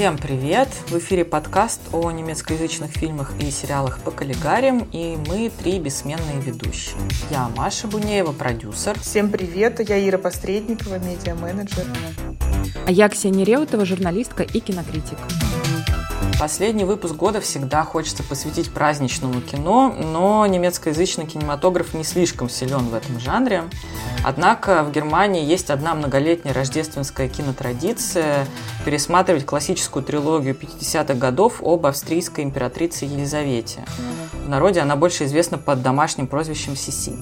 Всем привет! В эфире подкаст о немецкоязычных фильмах и сериалах по коллегариям, и мы три бессменные ведущие. Я Маша Бунеева, продюсер. Всем привет! Я Ира Посредникова, медиа-менеджер. А я Ксения Реутова, журналистка и кинокритик. Последний выпуск года всегда хочется посвятить праздничному кино, но немецкоязычный кинематограф не слишком силен в этом жанре. Однако в Германии есть одна многолетняя рождественская кинотрадиция пересматривать классическую трилогию 50-х годов об австрийской императрице Елизавете. В народе она больше известна под домашним прозвищем Сиси.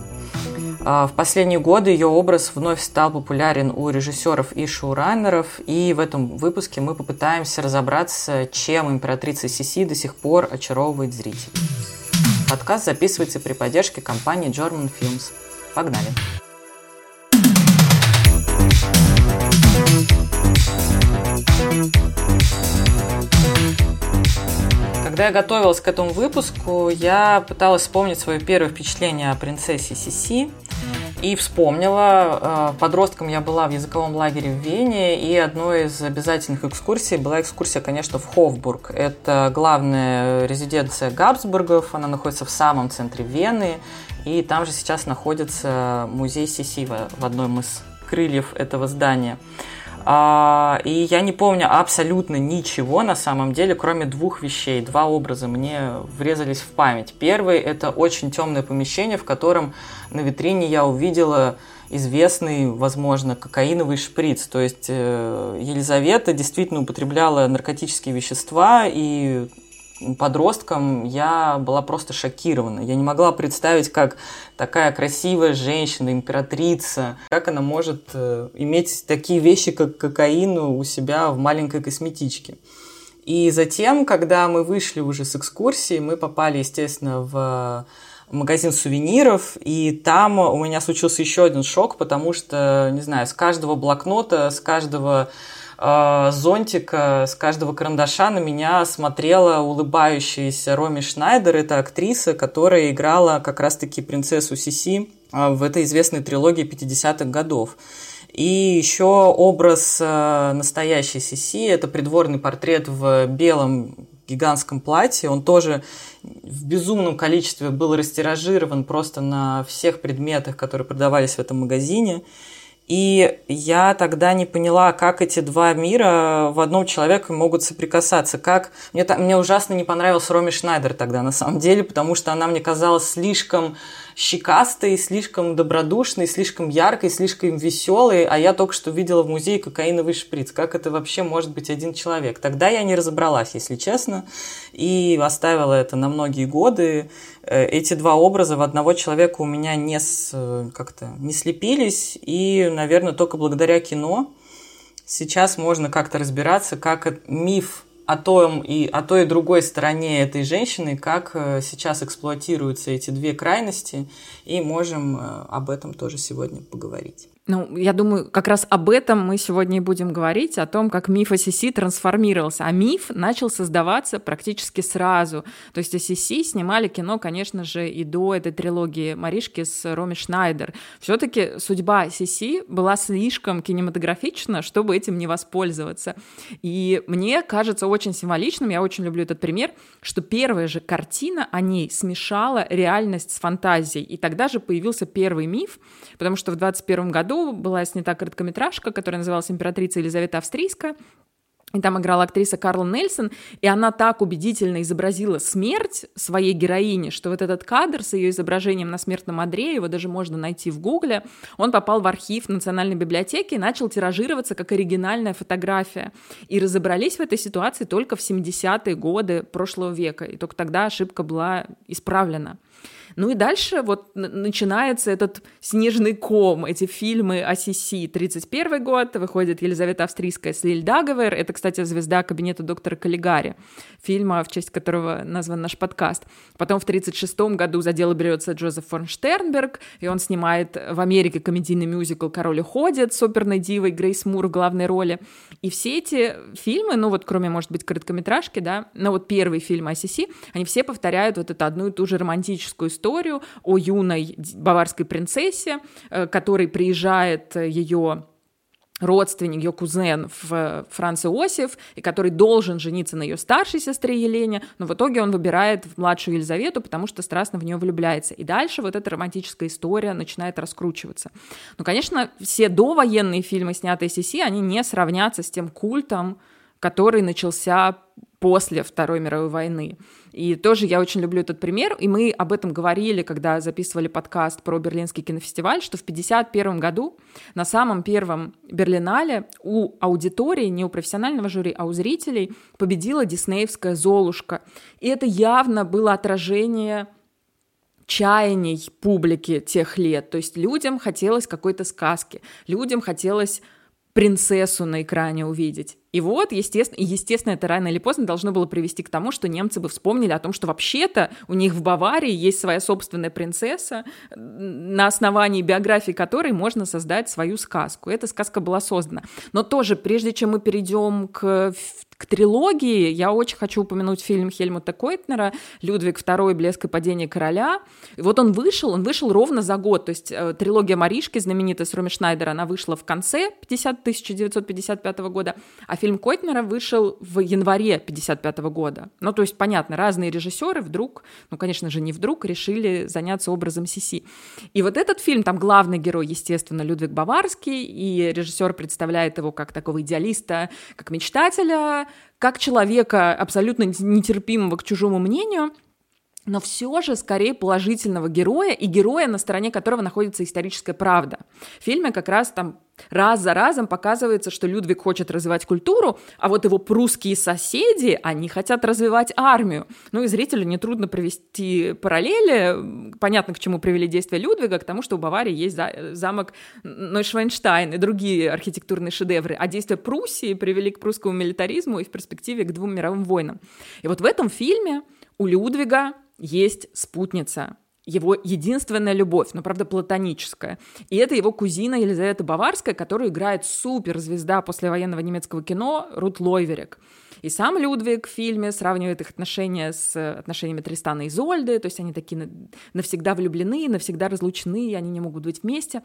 А, в последние годы ее образ вновь стал популярен у режиссеров и шоураннеров, и в этом выпуске мы попытаемся разобраться, чем императрица Сиси до сих пор очаровывает зрителей. Подкаст записывается при поддержке компании German Films. Погнали! Когда я готовилась к этому выпуску, я пыталась вспомнить свое первое впечатление о принцессе Сиси. И вспомнила, э, подростком я была в языковом лагере в Вене, и одной из обязательных экскурсий была экскурсия, конечно, в Хофбург. Это главная резиденция Габсбургов, она находится в самом центре Вены, и там же сейчас находится музей Сиси в одном из крыльев этого здания. А, и я не помню абсолютно ничего на самом деле, кроме двух вещей. Два образа мне врезались в память. Первый – это очень темное помещение, в котором на витрине я увидела известный, возможно, кокаиновый шприц. То есть э, Елизавета действительно употребляла наркотические вещества, и подростком я была просто шокирована. Я не могла представить, как такая красивая женщина, императрица, как она может э, иметь такие вещи, как кокаин у себя в маленькой косметичке. И затем, когда мы вышли уже с экскурсии, мы попали, естественно, в магазин сувениров, и там у меня случился еще один шок, потому что, не знаю, с каждого блокнота, с каждого э, зонтика, с каждого карандаша на меня смотрела улыбающаяся Роми Шнайдер. Это актриса, которая играла как раз-таки принцессу Сиси э, в этой известной трилогии 50-х годов. И еще образ э, настоящей Сиси – это придворный портрет в белом гигантском платье. Он тоже в безумном количестве был растиражирован просто на всех предметах, которые продавались в этом магазине. И я тогда не поняла, как эти два мира в одном человеке могут соприкасаться. Как... Мне, мне ужасно не понравился Роми Шнайдер тогда, на самом деле, потому что она мне казалась слишком щекастой, слишком добродушной, слишком яркой, слишком веселой, а я только что видела в музее кокаиновый шприц. Как это вообще может быть один человек? Тогда я не разобралась, если честно, и оставила это на многие годы. Э, эти два образа в одного человека у меня не, с, как-то не слепились, и, наверное, только благодаря кино сейчас можно как-то разбираться, как миф о том и о той и другой стороне этой женщины, как э, сейчас эксплуатируются эти две крайности, и можем э, об этом тоже сегодня поговорить. Ну, я думаю, как раз об этом мы сегодня и будем говорить, о том, как миф о Сиси трансформировался. А миф начал создаваться практически сразу. То есть Сиси снимали кино, конечно же, и до этой трилогии Маришки с Роми Шнайдер. все таки судьба Сиси была слишком кинематографична, чтобы этим не воспользоваться. И мне кажется очень символичным, я очень люблю этот пример, что первая же картина о ней смешала реальность с фантазией. И тогда же появился первый миф, потому что в 21 году была снята короткометражка, которая называлась «Императрица Елизавета Австрийская», и там играла актриса Карла Нельсон, и она так убедительно изобразила смерть своей героини, что вот этот кадр с ее изображением на смертном одре, его даже можно найти в гугле, он попал в архив Национальной библиотеки и начал тиражироваться как оригинальная фотография. И разобрались в этой ситуации только в 70-е годы прошлого века, и только тогда ошибка была исправлена. Ну и дальше вот начинается этот снежный ком, эти фильмы о Сиси. 31 год, выходит Елизавета Австрийская с Лиль Дагавер. Это, кстати, звезда кабинета доктора Каллигари, фильма, в честь которого назван наш подкаст. Потом в 36 году за дело берется Джозеф фон Штернберг, и он снимает в Америке комедийный мюзикл «Король уходит» с оперной дивой Грейс Мур в главной роли. И все эти фильмы, ну вот кроме, может быть, короткометражки, да, но вот первый фильм о Сиси, они все повторяют вот эту одну и ту же романтическую историю, историю о юной баварской принцессе, э, который приезжает э, ее родственник, ее кузен в Франц Иосиф, и который должен жениться на ее старшей сестре Елене, но в итоге он выбирает младшую Елизавету, потому что страстно в нее влюбляется. И дальше вот эта романтическая история начинает раскручиваться. Ну, конечно, все довоенные фильмы, снятые Сиси, они не сравнятся с тем культом, который начался после Второй мировой войны. И тоже я очень люблю этот пример, и мы об этом говорили, когда записывали подкаст про Берлинский кинофестиваль, что в 1951 году на самом первом Берлинале у аудитории, не у профессионального жюри, а у зрителей победила диснеевская «Золушка». И это явно было отражение чаяний публики тех лет. То есть людям хотелось какой-то сказки, людям хотелось принцессу на экране увидеть. И вот, естественно, естественно, это рано или поздно должно было привести к тому, что немцы бы вспомнили о том, что вообще-то у них в Баварии есть своя собственная принцесса, на основании биографии которой можно создать свою сказку. эта сказка была создана. Но тоже, прежде чем мы перейдем к к трилогии я очень хочу упомянуть фильм Хельмута Койтнера «Людвиг II. Блеск и падение короля». И вот он вышел, он вышел ровно за год. То есть э, трилогия Маришки, знаменитая с Роми Шнайдера, она вышла в конце 50, 1955 года, а фильм Койтнера вышел в январе 1955 года. Ну, то есть, понятно, разные режиссеры вдруг, ну, конечно же, не вдруг, решили заняться образом Сиси. И вот этот фильм, там главный герой, естественно, Людвиг Баварский, и режиссер представляет его как такого идеалиста, как мечтателя, как человека абсолютно нетерпимого к чужому мнению, но все же скорее положительного героя и героя, на стороне которого находится историческая правда. В фильме как раз там раз за разом показывается, что Людвиг хочет развивать культуру, а вот его прусские соседи, они хотят развивать армию. Ну и зрителю нетрудно провести параллели. Понятно, к чему привели действия Людвига, к тому, что у Баварии есть замок Нойшвейнштайн и другие архитектурные шедевры. А действия Пруссии привели к прусскому милитаризму и в перспективе к двум мировым войнам. И вот в этом фильме у Людвига есть спутница, его единственная любовь, но, правда, платоническая. И это его кузина Елизавета Баварская, которую играет суперзвезда послевоенного немецкого кино Рут Лойверик. И сам Людвиг в фильме сравнивает их отношения с отношениями Тристана и Зольды, то есть они такие навсегда влюблены, навсегда разлучены, и они не могут быть вместе.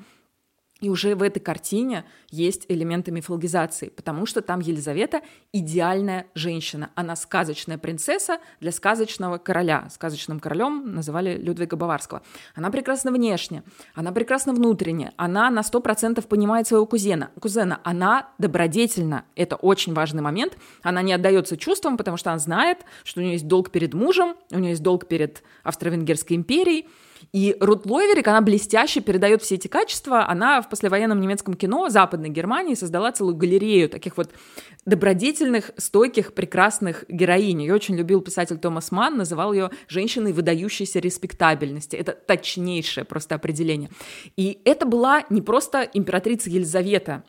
И уже в этой картине есть элементы мифологизации, потому что там Елизавета идеальная женщина. Она сказочная принцесса для сказочного короля. Сказочным королем называли Людвига Баварского. Она прекрасна внешне, она прекрасна внутренне, она на 100% понимает своего кузена. кузена. Она добродетельна. Это очень важный момент. Она не отдается чувствам, потому что она знает, что у нее есть долг перед мужем, у нее есть долг перед Австро-Венгерской империей, и Рут Лойверик, она блестяще передает все эти качества. Она в послевоенном немецком кино Западной Германии создала целую галерею таких вот добродетельных, стойких, прекрасных героинь. Ее очень любил писатель Томас Ман, называл ее женщиной выдающейся респектабельности. Это точнейшее просто определение. И это была не просто императрица Елизавета,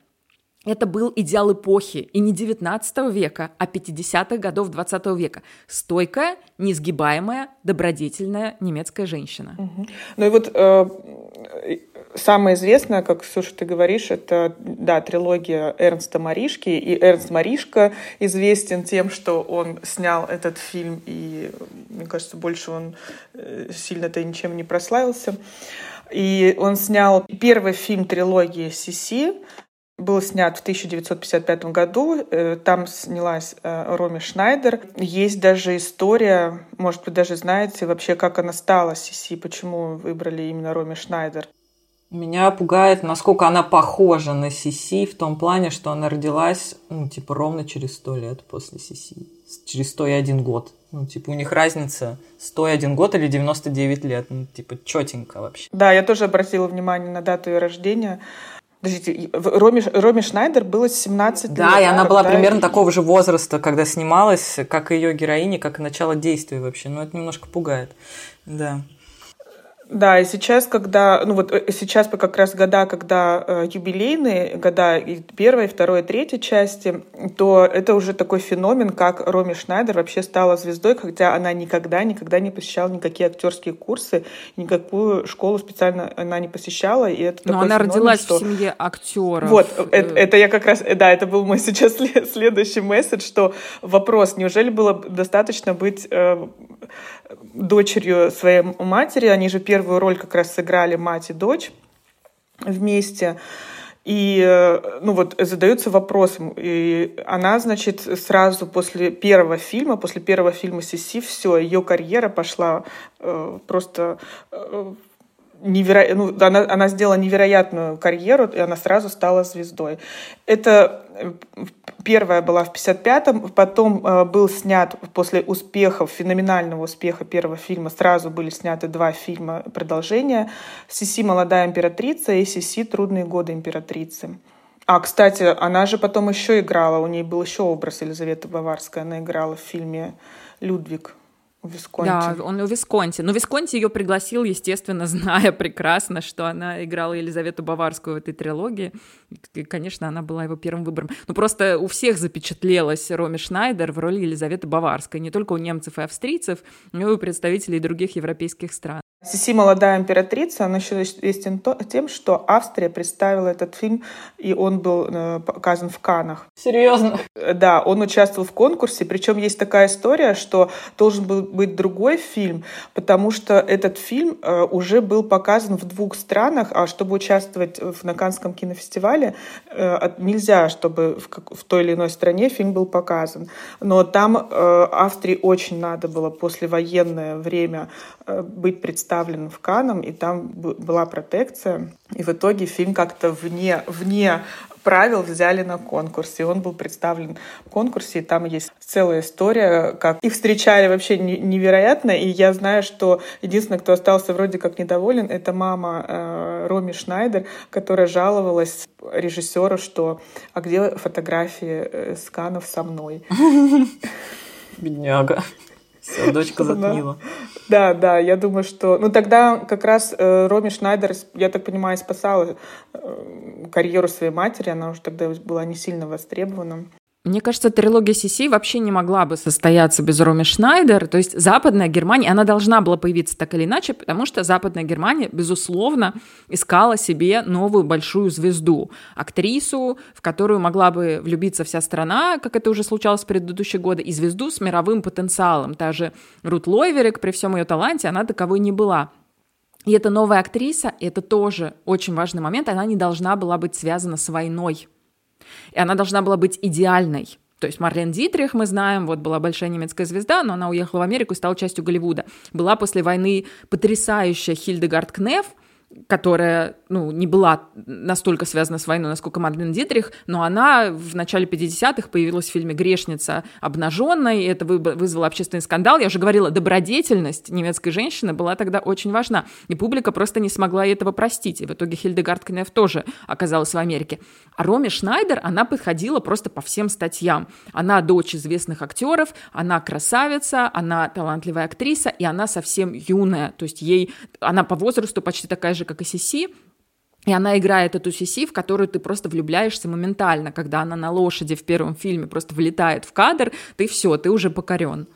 это был идеал эпохи, и не 19 века, а 50-х годов 20 века. Стойкая, несгибаемая, добродетельная немецкая женщина. Угу. Ну и вот э, самое известное, как, Слушай, ты говоришь, это, да, трилогия Эрнста Маришки, и Эрнст Маришка известен тем, что он снял этот фильм, и, мне кажется, больше он э, сильно-то ничем не прославился. И он снял первый фильм трилогии Сиси, был снят в 1955 году. Э, там снялась э, Роми Шнайдер. Есть даже история, может вы даже знаете вообще, как она стала Сиси, почему выбрали именно Роми Шнайдер. Меня пугает, насколько она похожа на Сиси в том плане, что она родилась, ну, типа, ровно через сто лет после Сиси. Через 101 год. Ну, типа, у них разница 101 год или 99 лет. Ну, типа, четенько вообще. Да, я тоже обратила внимание на дату ее рождения. Подождите, Роме, Роме Шнайдер было 17 лет. Да, и она была примерно такого же возраста, когда снималась, как ее героиня, как и начало действия вообще. Ну, это немножко пугает. Да. Да, и сейчас, когда, ну вот э, сейчас как раз года, когда э, юбилейные года, и первая, и вторая, и третья части, то это уже такой феномен, как Роми Шнайдер вообще стала звездой, хотя она никогда, никогда не посещала никакие актерские курсы, никакую школу специально она не посещала, и это Но она феномен, родилась что... в семье актеров. Вот, это, это я как раз, да, это был мой сейчас следующий месседж, что вопрос, неужели было достаточно быть э, дочерью своей матери. Они же первую роль как раз сыграли мать и дочь вместе. И, э, ну вот, задаются вопросом. И она, значит, сразу после первого фильма, после первого фильма Сиси, все, ее карьера пошла э, просто э, неверо... ну, она, она сделала невероятную карьеру, и она сразу стала звездой. Это э, первая была в 55-м, потом э, был снят после успехов, феноменального успеха первого фильма, сразу были сняты два фильма продолжения «Сиси. Молодая императрица» и «Сиси. Трудные годы императрицы». А, кстати, она же потом еще играла, у нее был еще образ Елизаветы Баварской, она играла в фильме «Людвиг» у Висконти. Да, он у Висконти. Но Висконти ее пригласил, естественно, зная прекрасно, что она играла Елизавету Баварскую в этой трилогии. И, конечно, она была его первым выбором. Ну, просто у всех запечатлелась Роми Шнайдер в роли Елизаветы Баварской. Не только у немцев и австрийцев, но и у представителей других европейских стран. Сиси «Молодая императрица», он еще известен тем, что Австрия представила этот фильм, и он был э, показан в Канах. Серьезно? Да, он участвовал в конкурсе, причем есть такая история, что должен был быть другой фильм, потому что этот фильм э, уже был показан в двух странах, а чтобы участвовать на Канском кинофестивале, э, нельзя, чтобы в той или иной стране фильм был показан. Но там Австрии очень надо было послевоенное время быть представленным представлен в Канном, и там была протекция. И в итоге фильм как-то вне, вне правил взяли на конкурс, и он был представлен в конкурсе, и там есть целая история, как их встречали вообще невероятно, и я знаю, что единственный, кто остался вроде как недоволен, это мама э, Роми Шнайдер, которая жаловалась режиссеру, что «А где фотографии э, сканов со мной?» Бедняга. Дочка затмила. Да, да, я думаю, что... Ну, тогда как раз э, Роми Шнайдер, я так понимаю, спасала э, карьеру своей матери, она уже тогда была не сильно востребована. Мне кажется, трилогия Сиси вообще не могла бы состояться без Роми Шнайдер. То есть Западная Германия, она должна была появиться так или иначе, потому что Западная Германия, безусловно, искала себе новую большую звезду. Актрису, в которую могла бы влюбиться вся страна, как это уже случалось в предыдущие годы, и звезду с мировым потенциалом. Та же Рут Лойверик, при всем ее таланте, она таковой не была. И эта новая актриса, это тоже очень важный момент, она не должна была быть связана с войной и она должна была быть идеальной. То есть Марлен Дитрих, мы знаем, вот была большая немецкая звезда, но она уехала в Америку и стала частью Голливуда. Была после войны потрясающая Хильдегард Кнеф, которая ну, не была настолько связана с войной, насколько Мадлен Дитрих, но она в начале 50-х появилась в фильме «Грешница обнаженной», и это вызвало общественный скандал. Я уже говорила, добродетельность немецкой женщины была тогда очень важна, и публика просто не смогла этого простить, и в итоге Хильдегард Кнеф тоже оказалась в Америке. А Роми Шнайдер, она подходила просто по всем статьям. Она дочь известных актеров, она красавица, она талантливая актриса, и она совсем юная, то есть ей, она по возрасту почти такая же же, как и Сиси, и она играет эту Сиси, в которую ты просто влюбляешься моментально, когда она на лошади в первом фильме просто влетает в кадр, ты все, ты уже покорен.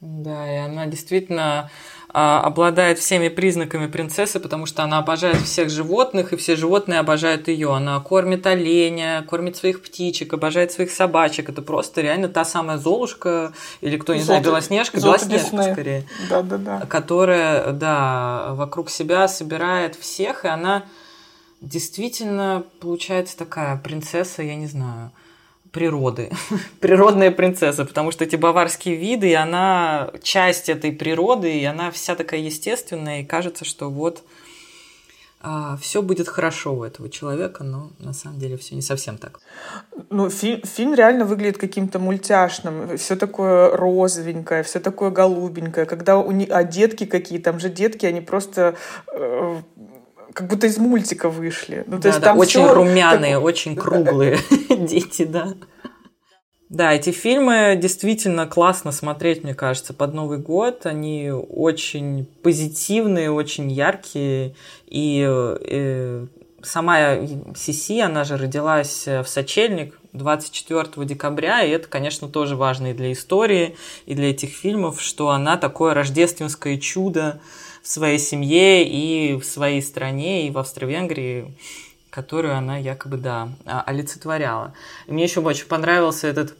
Да, и она действительно обладает всеми признаками принцессы, потому что она обожает всех животных, и все животные обожают ее. Она кормит оленя, кормит своих птичек, обожает своих собачек. Это просто реально та самая Золушка, или кто не Золото, знает, Белоснежка, Белоснежка Дисней. скорее. Да, да, да. Которая, да, вокруг себя собирает всех, и она действительно получается такая принцесса, я не знаю, природы, природная принцесса, потому что эти баварские виды, и она часть этой природы, и она вся такая естественная, и кажется, что вот а, все будет хорошо у этого человека, но на самом деле все не совсем так. Ну, фи- фильм реально выглядит каким-то мультяшным, все такое розовенькое, все такое голубенькое, когда у них, а детки какие, там же детки, они просто э, как будто из мультика вышли. Ну, то да, есть да, там очень румяные, так... очень круглые дети, да. Да, эти фильмы действительно классно смотреть, мне кажется, под Новый год. Они очень позитивные, очень яркие. И э, сама Сиси, она же родилась в Сочельник 24 декабря, и это, конечно, тоже важно и для истории, и для этих фильмов, что она такое рождественское чудо, в своей семье и в своей стране, и в Австро-Венгрии, которую она якобы, да, олицетворяла. И мне еще очень понравился этот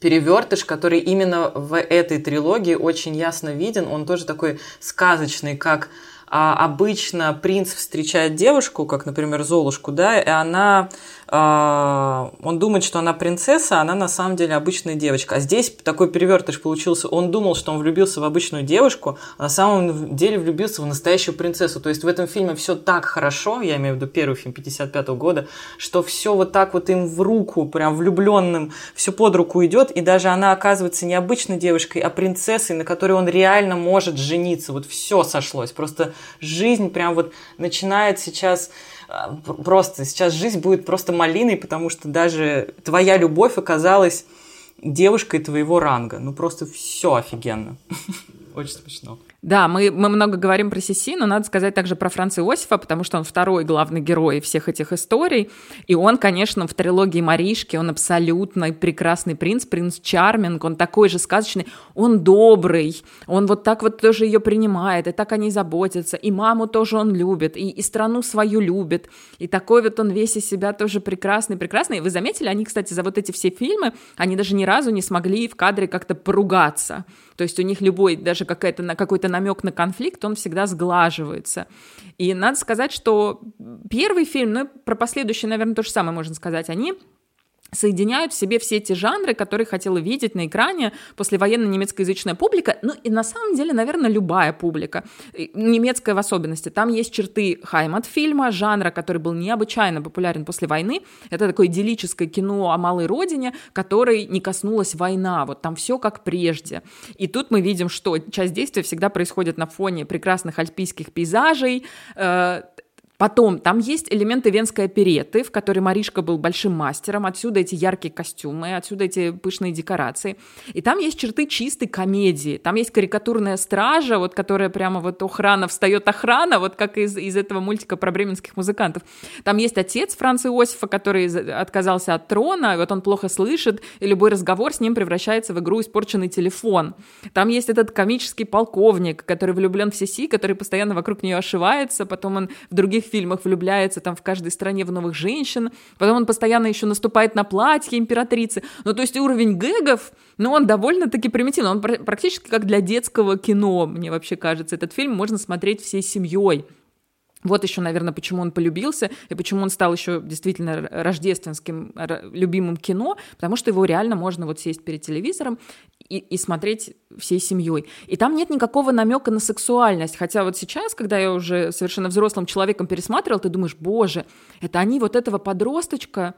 перевертыш, который именно в этой трилогии очень ясно виден. Он тоже такой сказочный, как а, обычно принц встречает девушку, как, например, Золушку, да, и она, а, он думает, что она принцесса, а она на самом деле обычная девочка. А здесь такой перевертыш получился. Он думал, что он влюбился в обычную девушку, а на самом деле влюбился в настоящую принцессу. То есть в этом фильме все так хорошо, я имею в виду первый фильм 55 -го года, что все вот так вот им в руку, прям влюбленным, все под руку идет, и даже она оказывается не обычной девушкой, а принцессой, на которой он реально может жениться. Вот все сошлось. Просто жизнь прям вот начинает сейчас а, просто, сейчас жизнь будет просто малиной, потому что даже твоя любовь оказалась девушкой твоего ранга. Ну просто все офигенно. Очень смешно. Да, мы, мы много говорим про Сиси, но надо сказать также про Франца Иосифа, потому что он второй главный герой всех этих историй. И он, конечно, в трилогии Маришки, он абсолютно прекрасный принц, принц Чарминг, он такой же сказочный, он добрый, он вот так вот тоже ее принимает, и так о ней заботится, и маму тоже он любит, и, и страну свою любит, и такой вот он весь из себя тоже прекрасный, прекрасный. Вы заметили, они, кстати, за вот эти все фильмы, они даже ни разу не смогли в кадре как-то поругаться. То есть у них любой, даже какая-то, какой-то намек на конфликт, он всегда сглаживается. И надо сказать, что первый фильм, ну про последующий, наверное, то же самое можно сказать, они соединяют в себе все эти жанры, которые хотела видеть на экране послевоенная немецкоязычная публика, ну и на самом деле, наверное, любая публика, немецкая в особенности. Там есть черты Хаймат-фильма, жанра, который был необычайно популярен после войны. Это такое идиллическое кино о малой родине, которой не коснулась война. Вот там все как прежде. И тут мы видим, что часть действия всегда происходит на фоне прекрасных альпийских пейзажей, э, Потом, там есть элементы венской опереты, в которой Маришка был большим мастером, отсюда эти яркие костюмы, отсюда эти пышные декорации. И там есть черты чистой комедии, там есть карикатурная стража, вот которая прямо вот охрана, встает охрана, вот как из, из этого мультика про бременских музыкантов. Там есть отец Франца Иосифа, который отказался от трона, и вот он плохо слышит, и любой разговор с ним превращается в игру «Испорченный телефон». Там есть этот комический полковник, который влюблен в Сиси, который постоянно вокруг нее ошивается, потом он в других фильмах влюбляется там в каждой стране в новых женщин, потом он постоянно еще наступает на платье императрицы. Ну, то есть уровень гэгов, ну, он довольно-таки примитивный, он практически как для детского кино, мне вообще кажется. Этот фильм можно смотреть всей семьей. Вот еще, наверное, почему он полюбился и почему он стал еще действительно рождественским любимым кино, потому что его реально можно вот сесть перед телевизором и, и смотреть всей семьей. И там нет никакого намека на сексуальность. Хотя вот сейчас, когда я уже совершенно взрослым человеком пересматривал, ты думаешь, боже, это они вот этого подросточка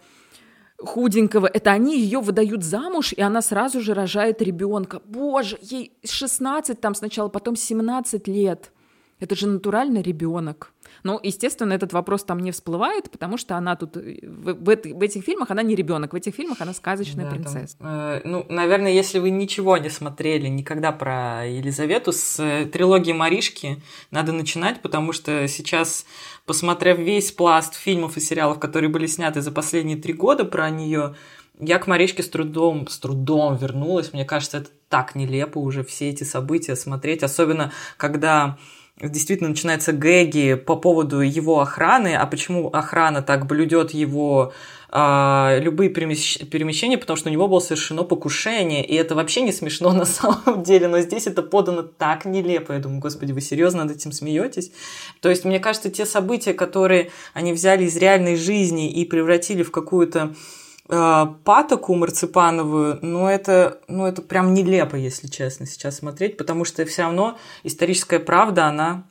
худенького, это они ее выдают замуж, и она сразу же рожает ребенка. Боже, ей 16 там сначала, потом 17 лет. Это же натуральный ребенок. Ну, естественно, этот вопрос там не всплывает, потому что она тут э, в, в, в этих фильмах она не ребенок, в этих фильмах она сказочная да, принцесса. Там, э, ну, наверное, если вы ничего не смотрели никогда про Елизавету с э, трилогии Маришки, надо начинать, потому что сейчас, посмотрев весь пласт фильмов и сериалов, которые были сняты за последние три года про нее, я к Маришке с трудом, с трудом вернулась. Мне кажется, это так нелепо уже все эти события смотреть, особенно когда действительно начинаются гэги по поводу его охраны, а почему охрана так блюдет его а, любые перемещения, потому что у него было совершено покушение, и это вообще не смешно на самом деле, но здесь это подано так нелепо. Я думаю, господи, вы серьезно над этим смеетесь? То есть, мне кажется, те события, которые они взяли из реальной жизни и превратили в какую-то э, патоку марципановую, ну это, ну это прям нелепо, если честно, сейчас смотреть, потому что все равно историческая правда, она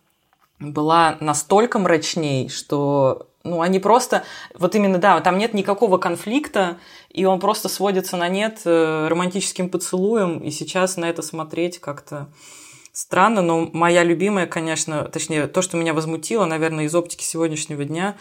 была настолько мрачней, что ну, они просто, вот именно, да, там нет никакого конфликта, и он просто сводится на нет э, романтическим поцелуем, и сейчас на это смотреть как-то странно, но моя любимая, конечно, точнее, то, что меня возмутило, наверное, из оптики сегодняшнего дня,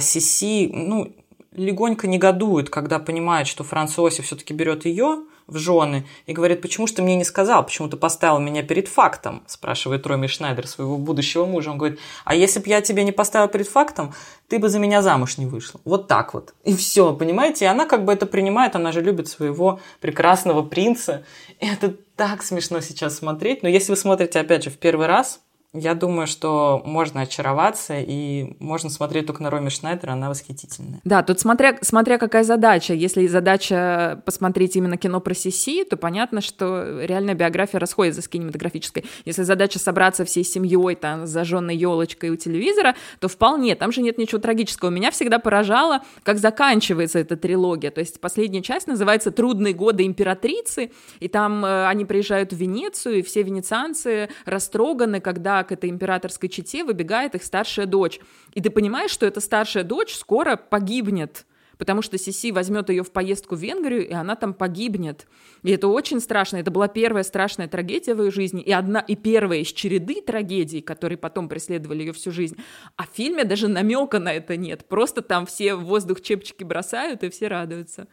Сиси, ну, легонько негодует, когда понимает, что Франц Иосиф все-таки берет ее в жены и говорит, почему же ты мне не сказал, почему ты поставил меня перед фактом, спрашивает Роми Шнайдер своего будущего мужа. Он говорит, а если бы я тебе не поставил перед фактом, ты бы за меня замуж не вышла. Вот так вот. И все, понимаете? И она как бы это принимает, она же любит своего прекрасного принца. И это так смешно сейчас смотреть. Но если вы смотрите, опять же, в первый раз, я думаю, что можно очароваться, и можно смотреть только на Роми Шнайдер, она восхитительная. Да, тут смотря, смотря какая задача. Если задача посмотреть именно кино про Сиси, то понятно, что реальная биография расходится с кинематографической. Если задача собраться всей семьей там, с зажженной елочкой у телевизора, то вполне, там же нет ничего трагического. Меня всегда поражало, как заканчивается эта трилогия. То есть последняя часть называется «Трудные годы императрицы», и там э, они приезжают в Венецию, и все венецианцы растроганы, когда к этой императорской чете выбегает их старшая дочь. И ты понимаешь, что эта старшая дочь скоро погибнет, потому что Сиси возьмет ее в поездку в Венгрию, и она там погибнет. И это очень страшно. Это была первая страшная трагедия в ее жизни, и одна и первая из череды трагедий, которые потом преследовали ее всю жизнь. А в фильме даже намека на это нет. Просто там все в воздух чепчики бросают, и все радуются.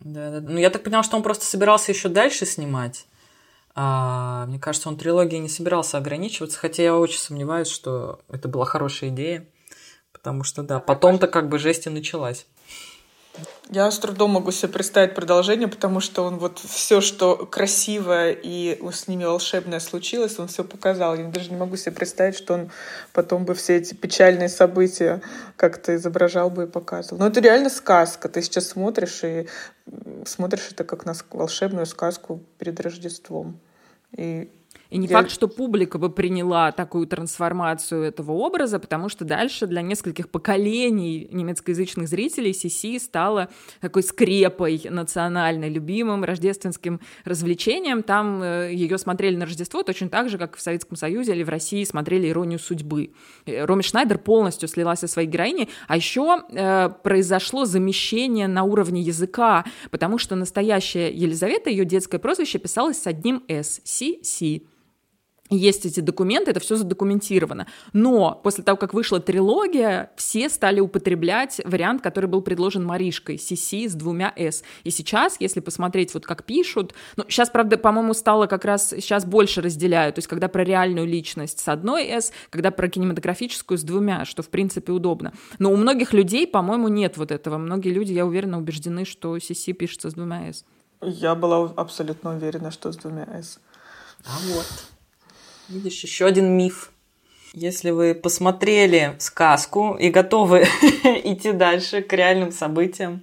Да, да. Ну, я так поняла, что он просто собирался еще дальше снимать. А, мне кажется, он трилогией не собирался ограничиваться, хотя я очень сомневаюсь, что это была хорошая идея, потому что, да, потом-то как бы жесть и началась. Я с трудом могу себе представить продолжение, потому что он вот все, что красивое и с ними волшебное случилось, он все показал. Я даже не могу себе представить, что он потом бы все эти печальные события как-то изображал бы и показывал. Но это реально сказка. Ты сейчас смотришь и смотришь это как на волшебную сказку перед Рождеством. И и не Я... факт, что публика бы приняла такую трансформацию этого образа, потому что дальше для нескольких поколений немецкоязычных зрителей Сиси стала такой скрепой национальной, любимым рождественским развлечением. Там э, ее смотрели на Рождество точно так же, как в Советском Союзе или в России смотрели «Иронию судьбы». Э, Роми Шнайдер полностью слилась со своей героиней, а еще э, произошло замещение на уровне языка, потому что настоящая Елизавета, ее детское прозвище, писалось с одним «с» — Си-Си есть эти документы, это все задокументировано. Но после того, как вышла трилогия, все стали употреблять вариант, который был предложен Маришкой, CC с двумя S. И сейчас, если посмотреть, вот как пишут, ну, сейчас, правда, по-моему, стало как раз, сейчас больше разделяют, то есть когда про реальную личность с одной S, когда про кинематографическую с двумя, что, в принципе, удобно. Но у многих людей, по-моему, нет вот этого. Многие люди, я уверена, убеждены, что CC пишется с двумя S. Я была абсолютно уверена, что с двумя S. А вот. Видишь, еще один миф. Если вы посмотрели сказку и готовы идти дальше к реальным событиям,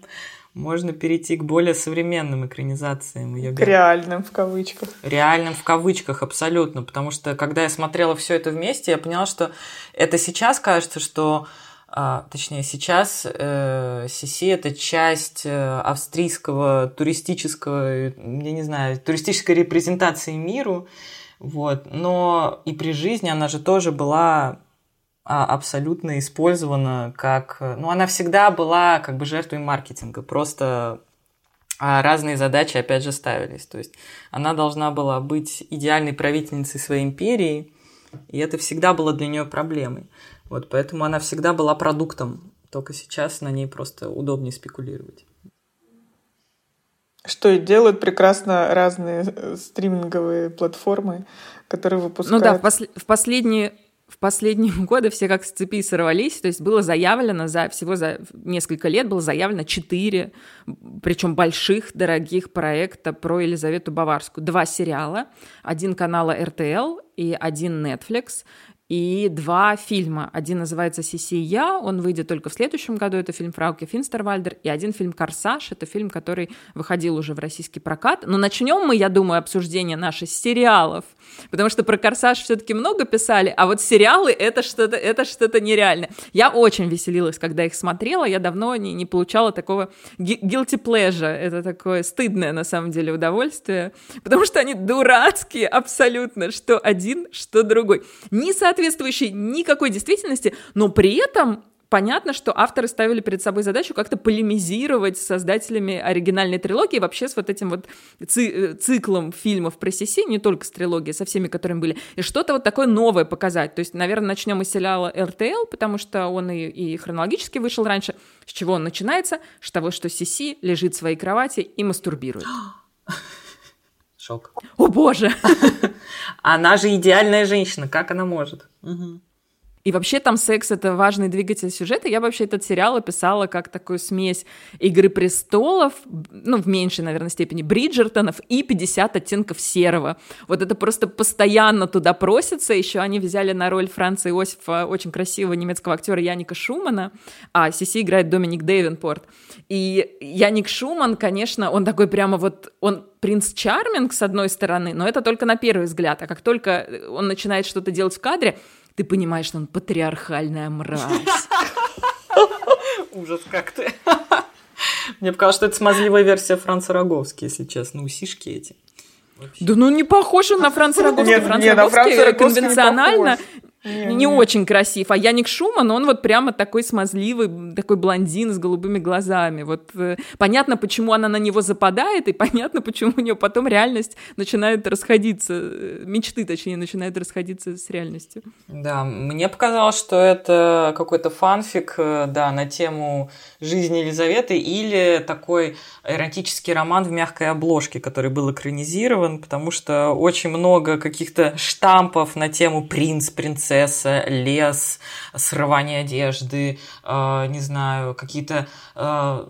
можно перейти к более современным экранизациям ее. К реальным в кавычках. Реальным в кавычках, абсолютно. Потому что когда я смотрела все это вместе, я поняла, что это сейчас кажется, что а, точнее, сейчас э, Сиси это часть э, австрийского туристического, я не знаю, туристической репрезентации миру. Вот. Но и при жизни она же тоже была а, абсолютно использована как... Ну, она всегда была как бы жертвой маркетинга, просто а, разные задачи опять же ставились. То есть она должна была быть идеальной правительницей своей империи, и это всегда было для нее проблемой. Вот, поэтому она всегда была продуктом, только сейчас на ней просто удобнее спекулировать. Что и делают прекрасно разные э, стриминговые платформы, которые выпускают. Ну да, в, пос- в последние в последние годы все как с цепи сорвались, то есть было заявлено за всего за несколько лет было заявлено четыре, причем больших, дорогих проекта про Елизавету Баварскую. Два сериала, один канала RTL и один Netflix и два фильма. Один называется «Сиси и я», он выйдет только в следующем году, это фильм Фрауке Финстервальдер, и один фильм «Корсаж», это фильм, который выходил уже в российский прокат. Но начнем мы, я думаю, обсуждение наших сериалов, потому что про «Корсаж» все-таки много писали, а вот сериалы — это что-то это что-то нереальное. Я очень веселилась, когда их смотрела, я давно не, не получала такого guilty pleasure, это такое стыдное, на самом деле, удовольствие, потому что они дурацкие абсолютно, что один, что другой. Не соответствующий никакой действительности, но при этом понятно, что авторы ставили перед собой задачу как-то полемизировать с создателями оригинальной трилогии, вообще с вот этим вот ци- циклом фильмов про Сиси, не только с трилогией, со всеми, которыми были, и что-то вот такое новое показать. То есть, наверное, начнем из сериала РТЛ, потому что он и, и хронологически вышел раньше. С чего он начинается? С того, что Сиси лежит в своей кровати и мастурбирует. Шок. О боже! Она же идеальная женщина, как она может? И вообще там секс — это важный двигатель сюжета. Я вообще этот сериал описала как такую смесь «Игры престолов», ну, в меньшей, наверное, степени, Бриджертонов и «50 оттенков серого». Вот это просто постоянно туда просится. Еще они взяли на роль Франца Иосифа очень красивого немецкого актера Яника Шумана, а Сиси играет Доминик Дейвенпорт. И Яник Шуман, конечно, он такой прямо вот, он принц Чарминг, с одной стороны, но это только на первый взгляд. А как только он начинает что-то делать в кадре, ты понимаешь, что он патриархальная мразь. Ужас как ты. Мне показалось, что это смазливая версия Франца Роговски, если честно, усишки эти. Вообще. Да ну не похож он на Франца Роговски. Франц Роговски конвенционально не, не очень красив. А Яник Шуман, он вот прямо такой смазливый, такой блондин с голубыми глазами. Вот э, понятно, почему она на него западает, и понятно, почему у нее потом реальность начинает расходиться, э, мечты, точнее, начинают расходиться с реальностью. Да, мне показалось, что это какой-то фанфик, э, да, на тему жизни Елизаветы или такой эротический роман в мягкой обложке, который был экранизирован, потому что очень много каких-то штампов на тему принц, принцесса, принцесса, лес, срывание одежды, э, не знаю, какие-то э,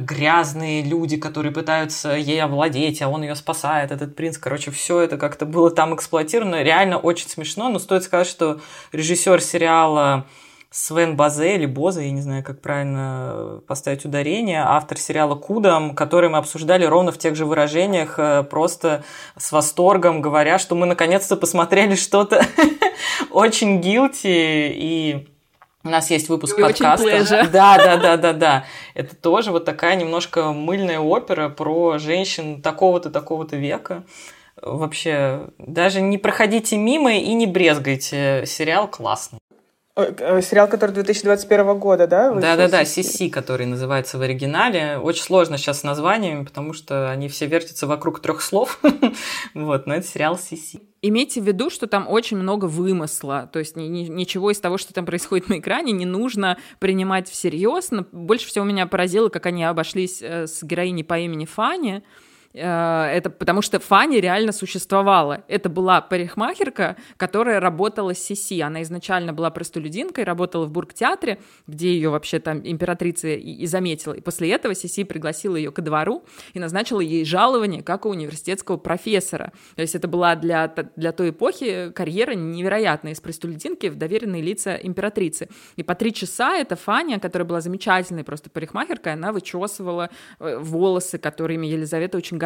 грязные люди, которые пытаются ей овладеть, а он ее спасает, этот принц. Короче, все это как-то было там эксплуатировано. Реально очень смешно, но стоит сказать, что режиссер сериала Свен Базе или Боза, я не знаю, как правильно поставить ударение, автор сериала «Кудам», который мы обсуждали ровно в тех же выражениях, э, просто с восторгом, говоря, что мы наконец-то посмотрели что-то очень guilty и у нас есть выпуск и подкаста. Да, да, да, да, да. Это тоже вот такая немножко мыльная опера про женщин такого-то, такого-то века. Вообще, даже не проходите мимо и не брезгайте. Сериал классный. Э, э, сериал, который 2021 года, да? Да-да-да, Сиси, который называется в оригинале. Очень сложно сейчас с названиями, потому что они все вертятся вокруг трех слов. вот, но это сериал Сиси. Имейте в виду, что там очень много вымысла, то есть ни, ни, ничего из того, что там происходит на экране, не нужно принимать всерьез. Больше всего меня поразило, как они обошлись э, с героиней по имени Фанни. Э, это потому что Фанни реально существовала. Это была парикмахерка, которая работала с Сиси. Она изначально была простолюдинкой, работала в Бургтеатре, где ее вообще там императрица и, и заметила. И после этого Сиси пригласила ее ко двору и назначила ей жалование, как у университетского профессора. То есть это была для, для той эпохи карьера невероятная из простолюдинки в доверенные лица императрицы. И по три часа эта Фаня, которая была замечательной просто парикмахеркой, она вычесывала э, волосы, которыми Елизавета очень.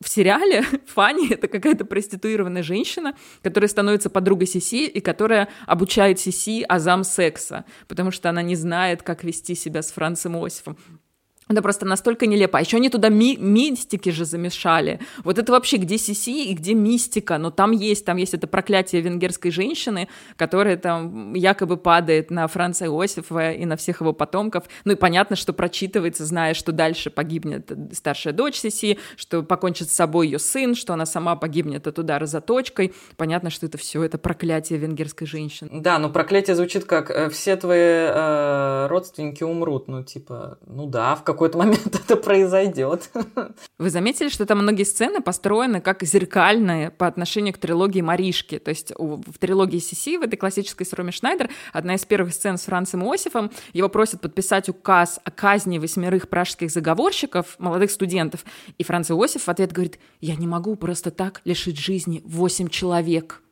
В сериале Фанни — это какая-то проституированная женщина, которая становится подругой Сиси и которая обучает Сиси азам секса, потому что она не знает, как вести себя с Францем Иосифом. Это просто настолько нелепо. А еще они туда ми- мистики же замешали. Вот это вообще где Сиси и где мистика? Но там есть, там есть это проклятие венгерской женщины, которая там якобы падает на Франца Иосифа и на всех его потомков. Ну и понятно, что прочитывается, зная, что дальше погибнет старшая дочь Сиси, что покончит с собой ее сын, что она сама погибнет от удара заточкой. Понятно, что это все это проклятие венгерской женщины. Да, но проклятие звучит как э, все твои э, родственники умрут. Ну типа, ну да, в каком какой-то момент это произойдет. Вы заметили, что там многие сцены построены как зеркальные по отношению к трилогии Маришки. То есть в трилогии Сиси, в этой классической с Роми Шнайдер, одна из первых сцен с Францем Иосифом, его просят подписать указ о казни восьмерых пражских заговорщиков, молодых студентов. И Франц Иосиф в ответ говорит, я не могу просто так лишить жизни восемь человек.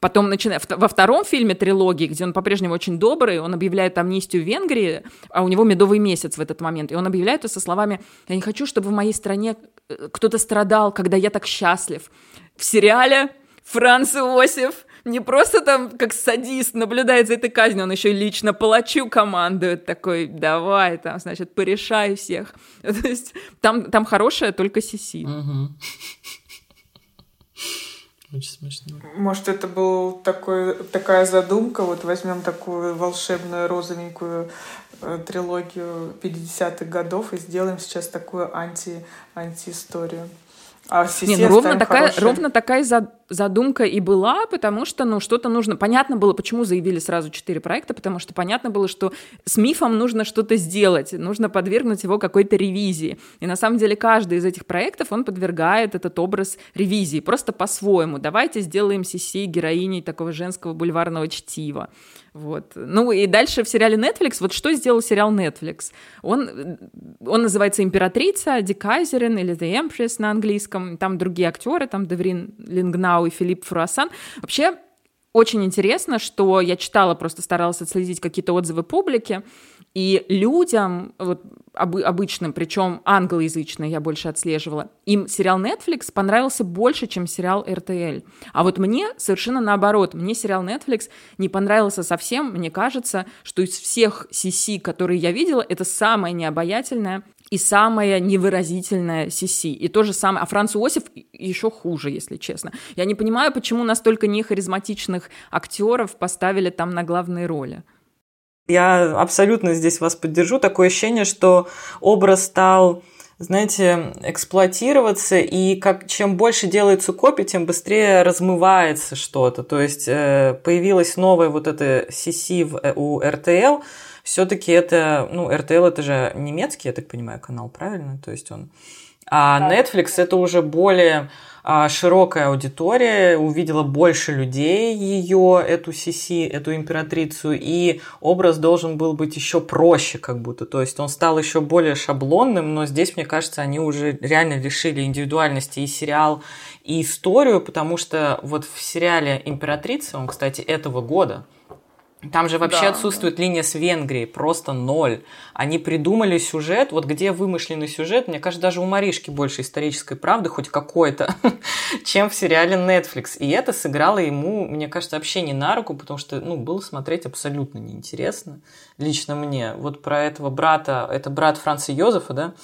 Потом, начиная, во втором фильме трилогии, где он по-прежнему очень добрый, он объявляет амнистию Венгрии, а у него медовый месяц в этот момент, и он объявляет это со словами «Я не хочу, чтобы в моей стране э, кто-то страдал, когда я так счастлив». В сериале Франц Иосиф не просто там как садист наблюдает за этой казнью, он еще и лично палачу командует, такой, давай, там, значит, порешай всех. То есть там, там хорошая только Сиси. Угу. Очень смешно. Может, это был такой, такая задумка, вот возьмем такую волшебную розовенькую э, трилогию 50-х годов и сделаем сейчас такую анти, антиисторию. А Не, ну ровно такая, ровно такая за задумка и была, потому что, ну, что-то нужно... Понятно было, почему заявили сразу четыре проекта, потому что понятно было, что с мифом нужно что-то сделать, нужно подвергнуть его какой-то ревизии. И на самом деле каждый из этих проектов, он подвергает этот образ ревизии, просто по-своему. Давайте сделаем Сиси героиней такого женского бульварного чтива. Вот. Ну и дальше в сериале Netflix, вот что сделал сериал Netflix? Он, он называется «Императрица», Ди Кайзерин или «The Empress» на английском, там другие актеры, там Деврин Лингнау и Филипп Фруассан. Вообще, очень интересно, что я читала, просто старалась отследить какие-то отзывы публики, и людям, вот об, обычным, причем англоязычные я больше отслеживала, им сериал Netflix понравился больше, чем сериал RTL. А вот мне совершенно наоборот. Мне сериал Netflix не понравился совсем. Мне кажется, что из всех CC, которые я видела, это самое необаятельное и самая невыразительная Сиси. И то же самое. А Франц Иосиф еще хуже, если честно. Я не понимаю, почему настолько нехаризматичных актеров поставили там на главные роли. Я абсолютно здесь вас поддержу. Такое ощущение, что образ стал знаете, эксплуатироваться, и как, чем больше делается копий, тем быстрее размывается что-то. То есть э, появилась новая вот эта CC в, э, у RTL, все-таки это, ну, RTL это же немецкий, я так понимаю, канал, правильно? То есть он... А Netflix это уже более а, широкая аудитория, увидела больше людей ее, эту Сиси, эту императрицу, и образ должен был быть еще проще как будто, то есть он стал еще более шаблонным, но здесь, мне кажется, они уже реально лишили индивидуальности и сериал, и историю, потому что вот в сериале «Императрица», он, кстати, этого года, там же вообще да, отсутствует да. линия с Венгрией, просто ноль. Они придумали сюжет, вот где вымышленный сюжет, мне кажется, даже у Маришки больше исторической правды, хоть какой-то, чем в сериале Netflix. И это сыграло ему, мне кажется, вообще не на руку, потому что, ну, было смотреть абсолютно неинтересно, лично мне. Вот про этого брата, это брат Франца Йозефа, да,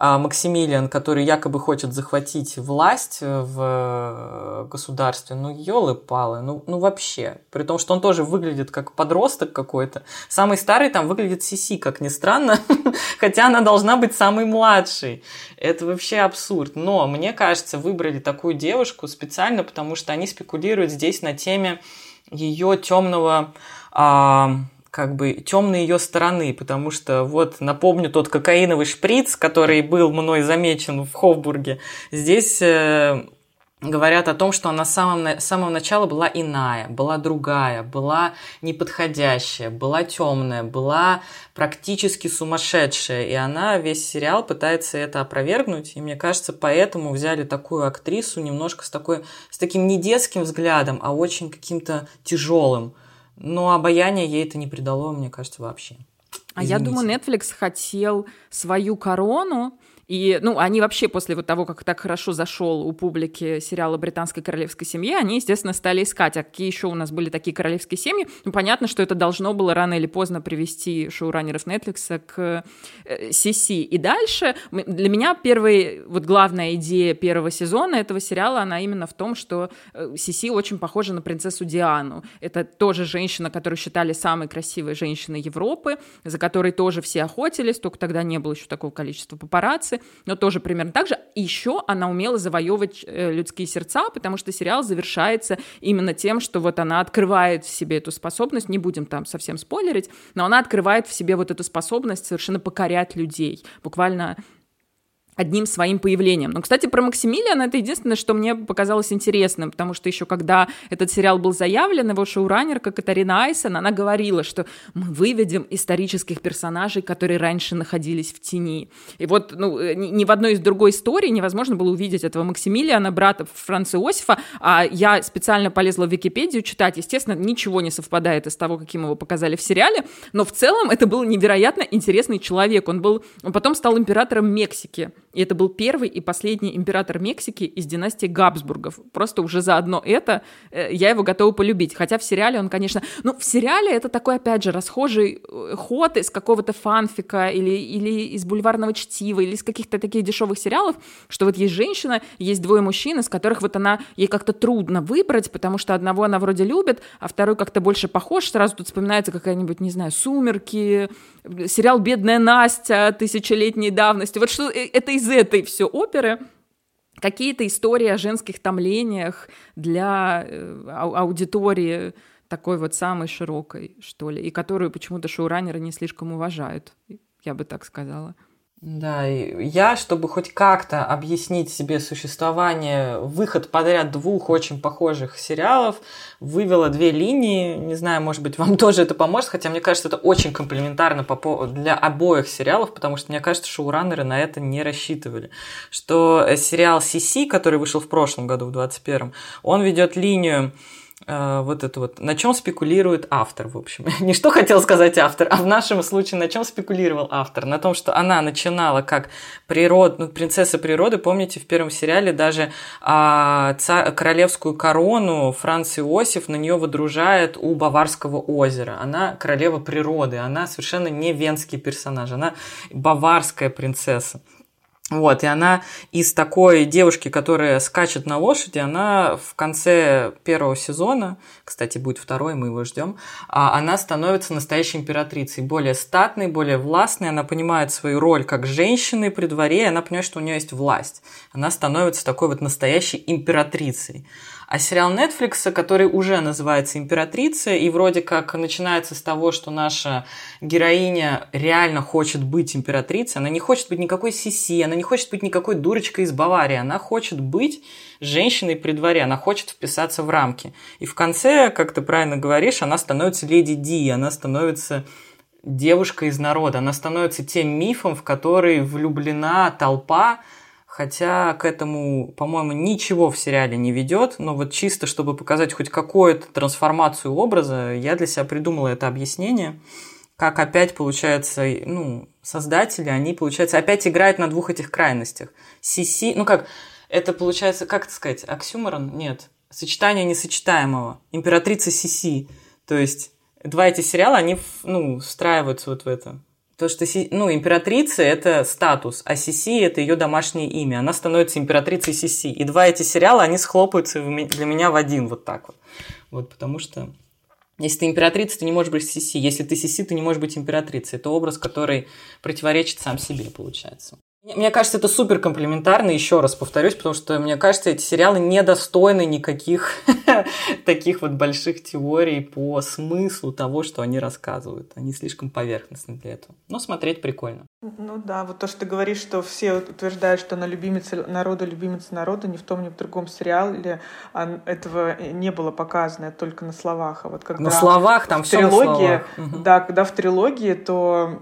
Максимилиан, который якобы хочет захватить власть в э, государстве, ну, елы-палы, ну, ну вообще. При том, что он тоже выглядит как подросток какой-то. Самый старый там выглядит Сиси, как ни странно, хотя она должна быть самой младшей. Это вообще абсурд. Но мне кажется, выбрали такую девушку специально, потому что они спекулируют здесь на теме ее темного а, как бы темной ее стороны, потому что вот напомню тот кокаиновый шприц, который был мной замечен в Хофбурге, здесь э, говорят о том, что она с самого, с самого начала была иная, была другая, была неподходящая, была темная, была практически сумасшедшая, и она весь сериал пытается это опровергнуть, и мне кажется, поэтому взяли такую актрису немножко с такой, с таким не детским взглядом, а очень каким-то тяжелым, но обаяние ей это не придало, мне кажется, вообще. А я думаю, Netflix хотел свою корону и, ну, они вообще после вот того, как так хорошо зашел у публики сериала «Британской королевской семьи», они, естественно, стали искать, а какие еще у нас были такие королевские семьи. Ну, понятно, что это должно было рано или поздно привести шоураннеров Netflix к Сиси. Э, И дальше для меня первая, вот главная идея первого сезона этого сериала, она именно в том, что Сиси э, очень похожа на принцессу Диану. Это тоже женщина, которую считали самой красивой женщиной Европы, за которой тоже все охотились, только тогда не было еще такого количества папарацци Netflix, но тоже примерно так же. Еще она умела завоевывать э, людские сердца, потому что сериал завершается именно тем, что вот она открывает в себе эту способность, не будем там совсем спойлерить, но она открывает в себе вот эту способность совершенно покорять людей, буквально одним своим появлением. Но, кстати, про Максимилиана это единственное, что мне показалось интересным, потому что еще когда этот сериал был заявлен, его шоураннерка Катарина Айсон, она говорила, что мы выведем исторических персонажей, которые раньше находились в тени. И вот ну, э, ни в одной из другой истории невозможно было увидеть этого Максимилиана, брата Франца Иосифа, а я специально полезла в Википедию читать, естественно, ничего не совпадает из того, каким его показали в сериале, но в целом это был невероятно интересный человек. Он был, он потом стал императором Мексики. И это был первый и последний император Мексики из династии Габсбургов. Просто уже заодно это э, я его готова полюбить. Хотя в сериале он, конечно... Ну, в сериале это такой, опять же, расхожий э, ход из какого-то фанфика или, или из бульварного чтива, или из каких-то таких дешевых сериалов, что вот есть женщина, есть двое мужчин, из которых вот она, ей как-то трудно выбрать, потому что одного она вроде любит, а второй как-то больше похож. Сразу тут вспоминается какая-нибудь, не знаю, «Сумерки», сериал «Бедная Настя» тысячелетней давности. Вот что э, это из этой все оперы какие-то истории о женских томлениях для э, аудитории такой вот самой широкой, что ли, и которую почему-то шоураннеры не слишком уважают, я бы так сказала. Да, и я, чтобы хоть как-то объяснить себе существование, выход подряд двух очень похожих сериалов, вывела две линии. Не знаю, может быть, вам тоже это поможет, хотя мне кажется, это очень комплементарно для обоих сериалов, потому что мне кажется, шоураннеры на это не рассчитывали. Что сериал CC, который вышел в прошлом году, в 2021, он ведет линию Э, вот это вот, на чем спекулирует автор, в общем. Не что хотел сказать автор, а в нашем случае на чем спекулировал автор? На том, что она начинала как природ, ну, принцесса природы, помните, в первом сериале даже а, ца, королевскую корону Франц Иосиф на нее выдружает у Баварского озера. Она королева природы, она совершенно не венский персонаж, она баварская принцесса. Вот, и она из такой девушки, которая скачет на лошади, она в конце первого сезона, кстати, будет второй, мы его ждем, а она становится настоящей императрицей, более статной, более властной, она понимает свою роль как женщины при дворе, и она понимает, что у нее есть власть. Она становится такой вот настоящей императрицей. А сериал Netflix, который уже называется «Императрица», и вроде как начинается с того, что наша героиня реально хочет быть императрицей, она не хочет быть никакой Сиси, она не хочет быть никакой дурочкой из Баварии, она хочет быть женщиной при дворе, она хочет вписаться в рамки. И в конце, как ты правильно говоришь, она становится леди Ди, она становится девушка из народа, она становится тем мифом, в который влюблена толпа, Хотя к этому, по-моему, ничего в сериале не ведет, но вот чисто, чтобы показать хоть какую-то трансформацию образа, я для себя придумала это объяснение, как опять получается, ну, создатели, они, получается, опять играют на двух этих крайностях. Сиси, ну как, это получается, как это сказать, оксюморон? Нет, сочетание несочетаемого. Императрица Сиси. То есть два эти сериала, они, ну, встраиваются вот в это. То, что ну, императрица – это статус, а Сиси – это ее домашнее имя. Она становится императрицей Сиси. И два эти сериала, они схлопаются для меня в один вот так вот. Вот потому что если ты императрица, ты не можешь быть Сиси. Если ты Сиси, ты не можешь быть императрицей. Это образ, который противоречит сам себе, получается. Мне кажется, это супер комплементарно, еще раз повторюсь, потому что, мне кажется, эти сериалы недостойны никаких таких вот больших теорий по смыслу того, что они рассказывают. Они слишком поверхностны для этого. Но смотреть прикольно. Ну да, вот то, что ты говоришь, что все утверждают, что она любимица народа, любимица народа, ни в том, ни в другом сериале этого не было показано, только на словах. А вот когда на словах там все трилогии, Да, когда в трилогии, то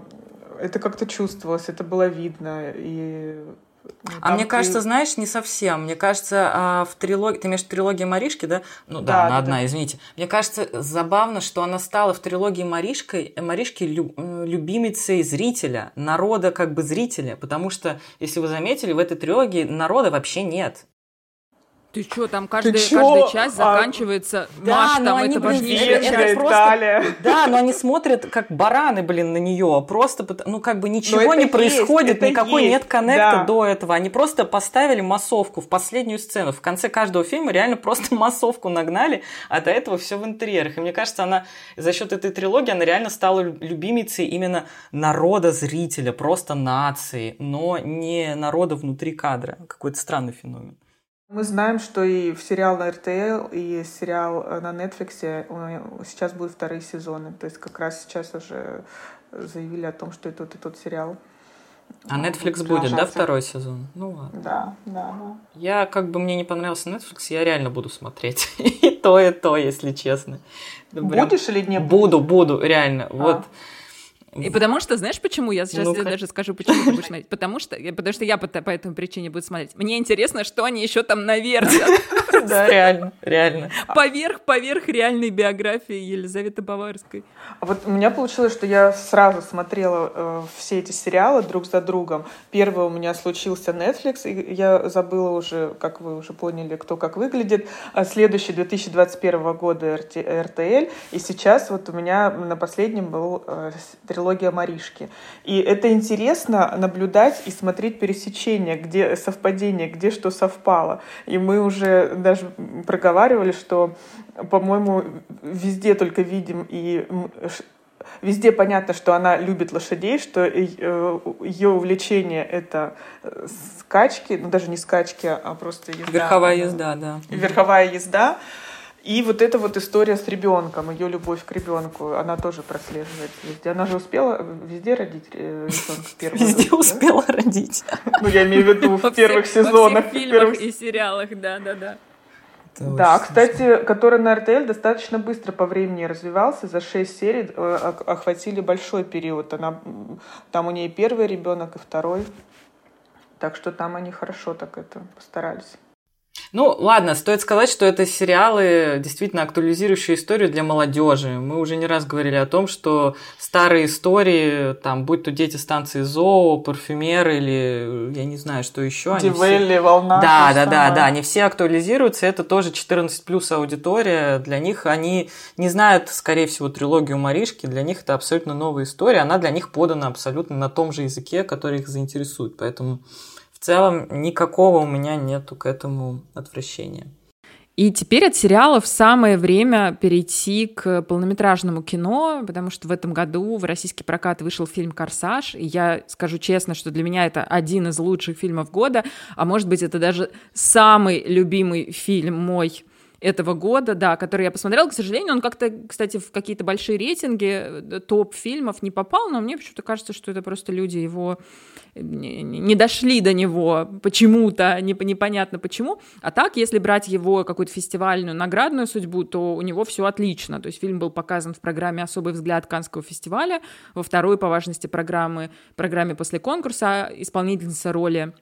это как-то чувствовалось, это было видно. И ну, а мне кажется, знаешь, не совсем. Мне кажется, а, в трилогии... Ты имеешь в трилогии Маришки, да? Ну да, да она да, одна, да. извините. Мне кажется, забавно, что она стала в трилогии Маришкой, Маришки люб, любимицей зрителя, народа как бы зрителя. Потому что, если вы заметили, в этой трилогии народа вообще нет. Ты что, там каждая, каждая часть а, заканчивается а, матом, да, это важнейшая это просто, Да, но они смотрят как бараны, блин, на нее. Просто, ну, как бы ничего не происходит, есть, никакой есть, нет коннекта да. до этого. Они просто поставили массовку в последнюю сцену. В конце каждого фильма реально просто массовку нагнали, а до этого все в интерьерах. И мне кажется, она за счет этой трилогии, она реально стала любимицей именно народа зрителя, просто нации, но не народа внутри кадра. Какой-то странный феномен. Мы знаем, что и в сериал на РТЛ, и сериал на Netflix сейчас будут вторые сезоны. То есть как раз сейчас уже заявили о том, что это вот тот сериал. А Netflix будет, да, второй сезон? Ну ладно. Да, да, да. Я, как бы мне не понравился Netflix, я реально буду смотреть. и то, и то, если честно. Будешь или не будешь? Буду, буду, реально. А. Вот и потому что, знаешь, почему? Я сейчас ну даже скажу, почему ты будешь смотреть. Потому что, потому что я по, по этому причине буду смотреть. Мне интересно, что они еще там навертят. Да, реально, реально. Поверх, поверх реальной биографии Елизаветы Баварской. Вот у меня получилось, что я сразу смотрела э, все эти сериалы друг за другом. Первый у меня случился Netflix, и я забыла уже, как вы уже поняли, кто как выглядит. А следующий 2021 года РТЛ, и сейчас вот у меня на последнем был э, трилогия Маришки. И это интересно наблюдать и смотреть пересечения, где совпадение, где что совпало. И мы уже даже проговаривали, что, по-моему, везде только видим и везде понятно, что она любит лошадей, что ее увлечение это скачки, ну даже не скачки, а просто езда. Верховая езда, да. Верховая езда. И вот эта вот история с ребенком, ее любовь к ребенку, она тоже прослеживается везде. Она же успела везде родить э, ребенка первого. Везде да? успела родить. Ну, я имею в виду в первых сезонах. В фильмах и сериалах, да-да-да. Да, кстати, который на РТЛ достаточно быстро по времени развивался, за шесть серий э, охватили большой период. Она, там у нее первый ребенок и второй. Так что там они хорошо так это постарались. Ну, ладно, стоит сказать, что это сериалы, действительно актуализирующие историю для молодежи. Мы уже не раз говорили о том, что старые истории, там, будь то дети станции ЗОО, парфюмеры или я не знаю, что еще. Дивелли, все... волна. Да, да, да, да, они все актуализируются. Это тоже 14 плюс аудитория. Для них они не знают, скорее всего, трилогию Маришки. Для них это абсолютно новая история. Она для них подана абсолютно на том же языке, который их заинтересует. Поэтому целом никакого у меня нету к этому отвращения. И теперь от сериалов самое время перейти к полнометражному кино, потому что в этом году в российский прокат вышел фильм «Корсаж», и я скажу честно, что для меня это один из лучших фильмов года, а может быть, это даже самый любимый фильм мой этого года, да, который я посмотрела. К сожалению, он как-то, кстати, в какие-то большие рейтинги э, топ фильмов не попал, но мне почему-то кажется, что это просто люди его не дошли до него почему-то, непонятно почему. А так, если брать его какую-то фестивальную наградную судьбу, то у него все отлично. То есть фильм был показан в программе «Особый взгляд» Канского фестиваля, во второй по важности программы, программе после конкурса исполнительница роли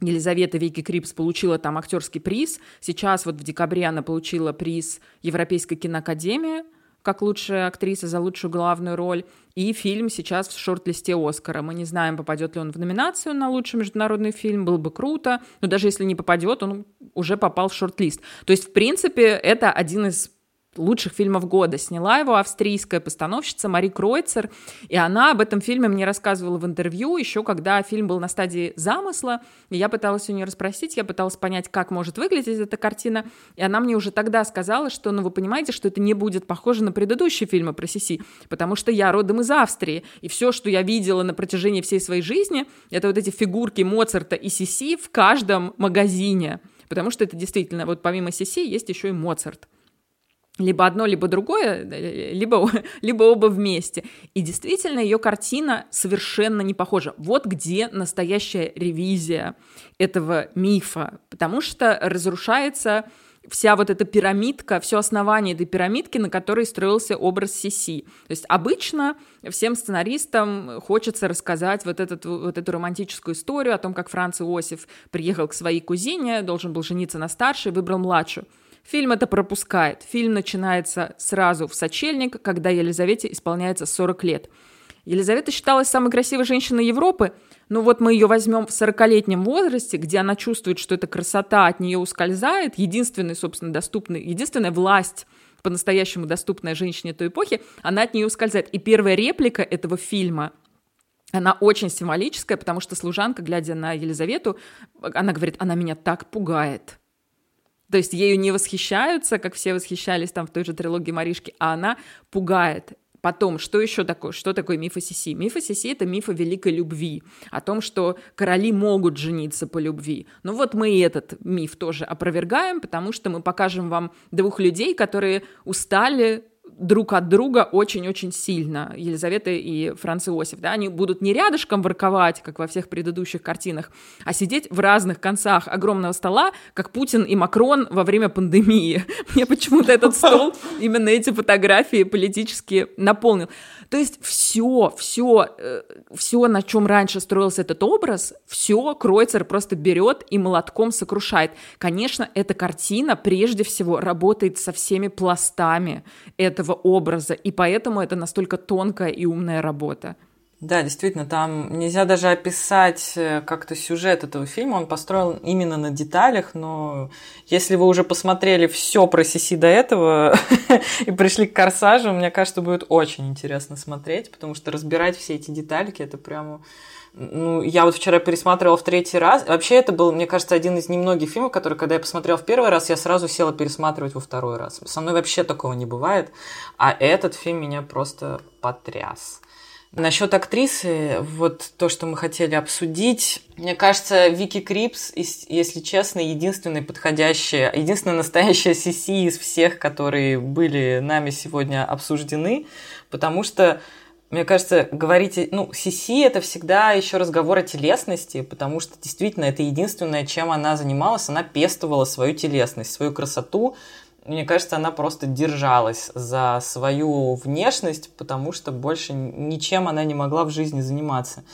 Елизавета Вики Крипс получила там актерский приз. Сейчас вот в декабре она получила приз Европейской киноакадемии как лучшая актриса за лучшую главную роль. И фильм сейчас в шорт-листе Оскара. Мы не знаем, попадет ли он в номинацию на лучший международный фильм. Было бы круто. Но даже если не попадет, он уже попал в шорт-лист. То есть, в принципе, это один из лучших фильмов года. Сняла его австрийская постановщица Мари Кройцер, и она об этом фильме мне рассказывала в интервью, еще когда фильм был на стадии замысла, и я пыталась у нее расспросить, я пыталась понять, как может выглядеть эта картина, и она мне уже тогда сказала, что, ну, вы понимаете, что это не будет похоже на предыдущие фильмы про Сиси, потому что я родом из Австрии, и все, что я видела на протяжении всей своей жизни, это вот эти фигурки Моцарта и Сиси в каждом магазине, потому что это действительно, вот помимо Сиси есть еще и Моцарт либо одно, либо другое, либо, либо оба вместе. И действительно, ее картина совершенно не похожа. Вот где настоящая ревизия этого мифа, потому что разрушается вся вот эта пирамидка, все основание этой пирамидки, на которой строился образ Сиси. То есть обычно всем сценаристам хочется рассказать вот, этот, вот эту романтическую историю о том, как Франц Иосиф приехал к своей кузине, должен был жениться на старшей, выбрал младшую. Фильм это пропускает. Фильм начинается сразу в сочельник, когда Елизавете исполняется 40 лет. Елизавета считалась самой красивой женщиной Европы, но вот мы ее возьмем в 40-летнем возрасте, где она чувствует, что эта красота от нее ускользает, единственный, собственно, доступный, единственная власть по-настоящему доступная женщине той эпохи, она от нее ускользает. И первая реплика этого фильма она очень символическая, потому что служанка, глядя на Елизавету, она говорит, она меня так пугает. То есть ею не восхищаются, как все восхищались там в той же трилогии Маришки, а она пугает. Потом, что еще такое? Что такое миф о Сиси? Миф о Сиси — это миф о великой любви, о том, что короли могут жениться по любви. Ну вот мы и этот миф тоже опровергаем, потому что мы покажем вам двух людей, которые устали друг от друга очень-очень сильно, Елизавета и Франц Иосиф, да, они будут не рядышком ворковать, как во всех предыдущих картинах, а сидеть в разных концах огромного стола, как Путин и Макрон во время пандемии. Мне почему-то этот стол, именно эти фотографии политически наполнил. То есть все, все, э, все, на чем раньше строился этот образ, все Кройцер просто берет и молотком сокрушает. Конечно, эта картина прежде всего работает со всеми пластами этого образа, и поэтому это настолько тонкая и умная работа. Да, действительно, там нельзя даже описать э, как-то сюжет этого фильма. Он построен именно на деталях, но если вы уже посмотрели все про Сиси до этого и пришли к Корсажу, мне кажется, будет очень интересно смотреть, потому что разбирать все эти детальки, это прямо ну, я вот вчера пересматривала в третий раз. Вообще, это был, мне кажется, один из немногих фильмов, который, когда я посмотрел в первый раз, я сразу села пересматривать во второй раз. Со мной вообще такого не бывает. А этот фильм меня просто потряс. Насчет актрисы, вот то, что мы хотели обсудить. Мне кажется, Вики Крипс, если честно, единственная подходящая, единственная настоящая Сиси из всех, которые были нами сегодня обсуждены, потому что мне кажется, говорить, ну, Сиси это всегда еще разговор о телесности, потому что действительно это единственное, чем она занималась, она пестовала свою телесность, свою красоту. Мне кажется, она просто держалась за свою внешность, потому что больше ничем она не могла в жизни заниматься.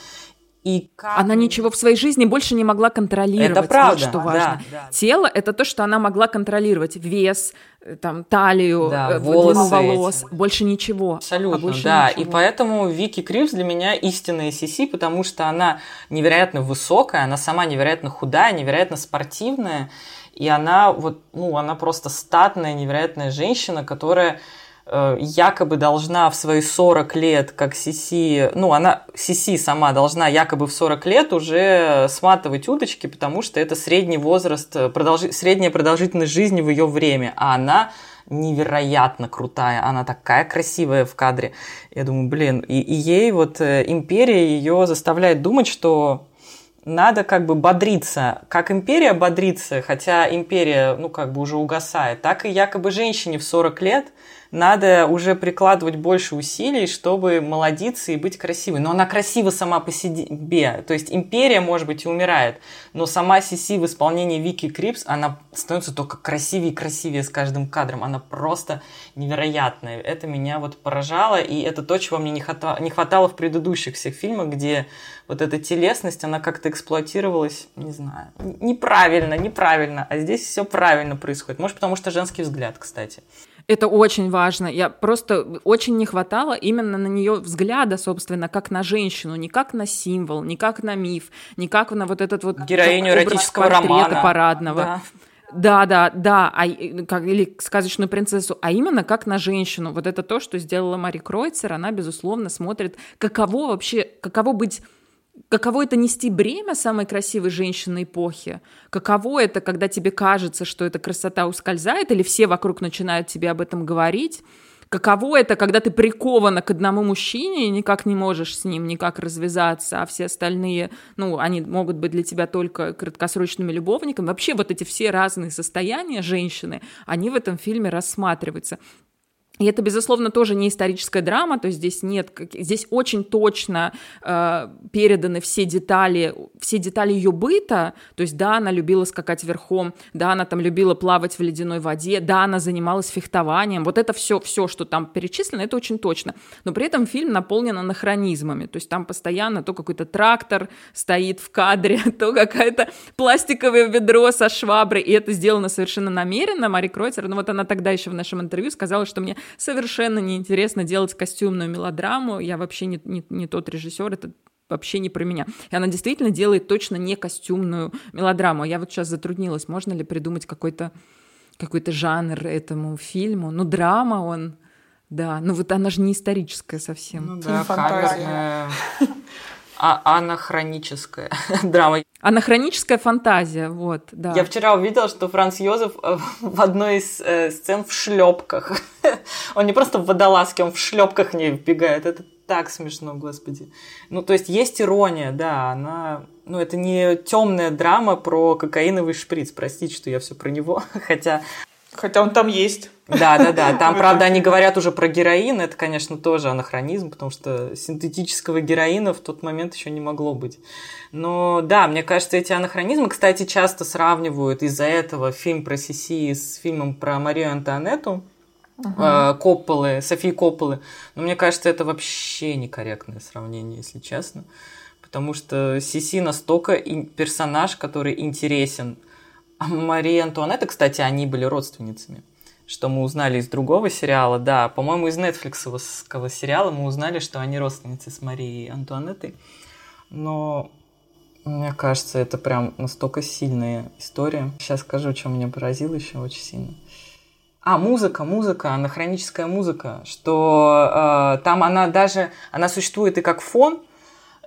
И как... Она ничего в своей жизни больше не могла контролировать. Это правда. Вот что важно. Да, да. Тело — это то, что она могла контролировать. Вес, э, там, талию, да, э, волосы волос. Эти. Больше ничего. Абсолютно, больше да. Ничего. И поэтому Вики Кривс для меня истинная Сиси, потому что она невероятно высокая, она сама невероятно худая, невероятно спортивная. И она вот, ну, она просто статная, невероятная женщина, которая Э, якобы должна в свои 40 лет, как Сиси, ну, она, Сиси сама должна якобы в 40 лет уже сматывать удочки, потому что это средний возраст, э, продолжи, средняя продолжительность жизни в ее время, а она невероятно крутая, она такая красивая в кадре. Я думаю, блин, и, и ей вот э, империя ее заставляет думать, что надо как бы бодриться. Как империя бодрится, хотя империя, ну, как бы уже угасает, так и якобы женщине в 40 лет – надо уже прикладывать больше усилий, чтобы молодиться и быть красивой. Но она красива сама по себе. То есть империя, может быть, и умирает, но сама Сиси в исполнении Вики Крипс, она становится только красивее и красивее с каждым кадром. Она просто невероятная. Это меня вот поражало, и это то, чего мне не хватало, не хватало в предыдущих всех фильмах, где вот эта телесность, она как-то эксплуатировалась, не знаю, неправильно, неправильно. А здесь все правильно происходит. Может, потому что женский взгляд, кстати. Это очень важно. Я просто очень не хватало именно на нее взгляда, собственно, как на женщину, не как на символ, не как на миф, не как на вот этот вот героиню эротического романа парадного. Да. Да, да, да, а, как, или сказочную принцессу, а именно как на женщину. Вот это то, что сделала Мари Кройцер, она, безусловно, смотрит, каково вообще, каково быть Каково это нести бремя самой красивой женщины эпохи? Каково это, когда тебе кажется, что эта красота ускользает, или все вокруг начинают тебе об этом говорить? Каково это, когда ты прикована к одному мужчине и никак не можешь с ним никак развязаться, а все остальные, ну, они могут быть для тебя только краткосрочными любовниками. Вообще вот эти все разные состояния женщины, они в этом фильме рассматриваются. И это, безусловно, тоже не историческая драма, то есть здесь нет, здесь очень точно э, переданы все детали, все детали ее быта, то есть да, она любила скакать верхом, да, она там любила плавать в ледяной воде, да, она занималась фехтованием, вот это все, все, что там перечислено, это очень точно, но при этом фильм наполнен анахронизмами, то есть там постоянно то какой-то трактор стоит в кадре, то какая-то пластиковое ведро со шваброй, и это сделано совершенно намеренно, Мари Кройцер, ну вот она тогда еще в нашем интервью сказала, что мне совершенно неинтересно делать костюмную мелодраму, я вообще не, не, не тот режиссер, это вообще не про меня. И она действительно делает точно не костюмную мелодраму. Я вот сейчас затруднилась, можно ли придумать какой-то какой-то жанр этому фильму. Ну, драма он, да. Ну, вот она же не историческая совсем. Ну да, фантазия а анахроническая драма. Анахроническая фантазия, вот, да. Я вчера увидела, что Франц Йозеф э, в одной из э, сцен в шлепках. он не просто в водолазке, он в шлепках не вбегает. Это так смешно, господи. Ну, то есть есть ирония, да, она... Ну, это не темная драма про кокаиновый шприц, простите, что я все про него, хотя Хотя он там есть. Да, да, да. Там, правда, они говорят уже про героин. Это, конечно, тоже анахронизм, потому что синтетического героина в тот момент еще не могло быть. Но да, мне кажется, эти анахронизмы, кстати, часто сравнивают из-за этого фильм про Сиси с фильмом про Марию Антуанетту. Uh-huh. Копполы, Софии Копполы. Но мне кажется, это вообще некорректное сравнение, если честно. Потому что Сиси настолько персонаж, который интересен а Мария Антуанетта, кстати, они были родственницами что мы узнали из другого сериала, да, по-моему, из нетфликсовского сериала мы узнали, что они родственницы с Марией Антуанеттой. Но мне кажется, это прям настолько сильная история. Сейчас скажу, что меня поразило еще очень сильно. А, музыка, музыка, анахроническая музыка, что э, там она даже, она существует и как фон,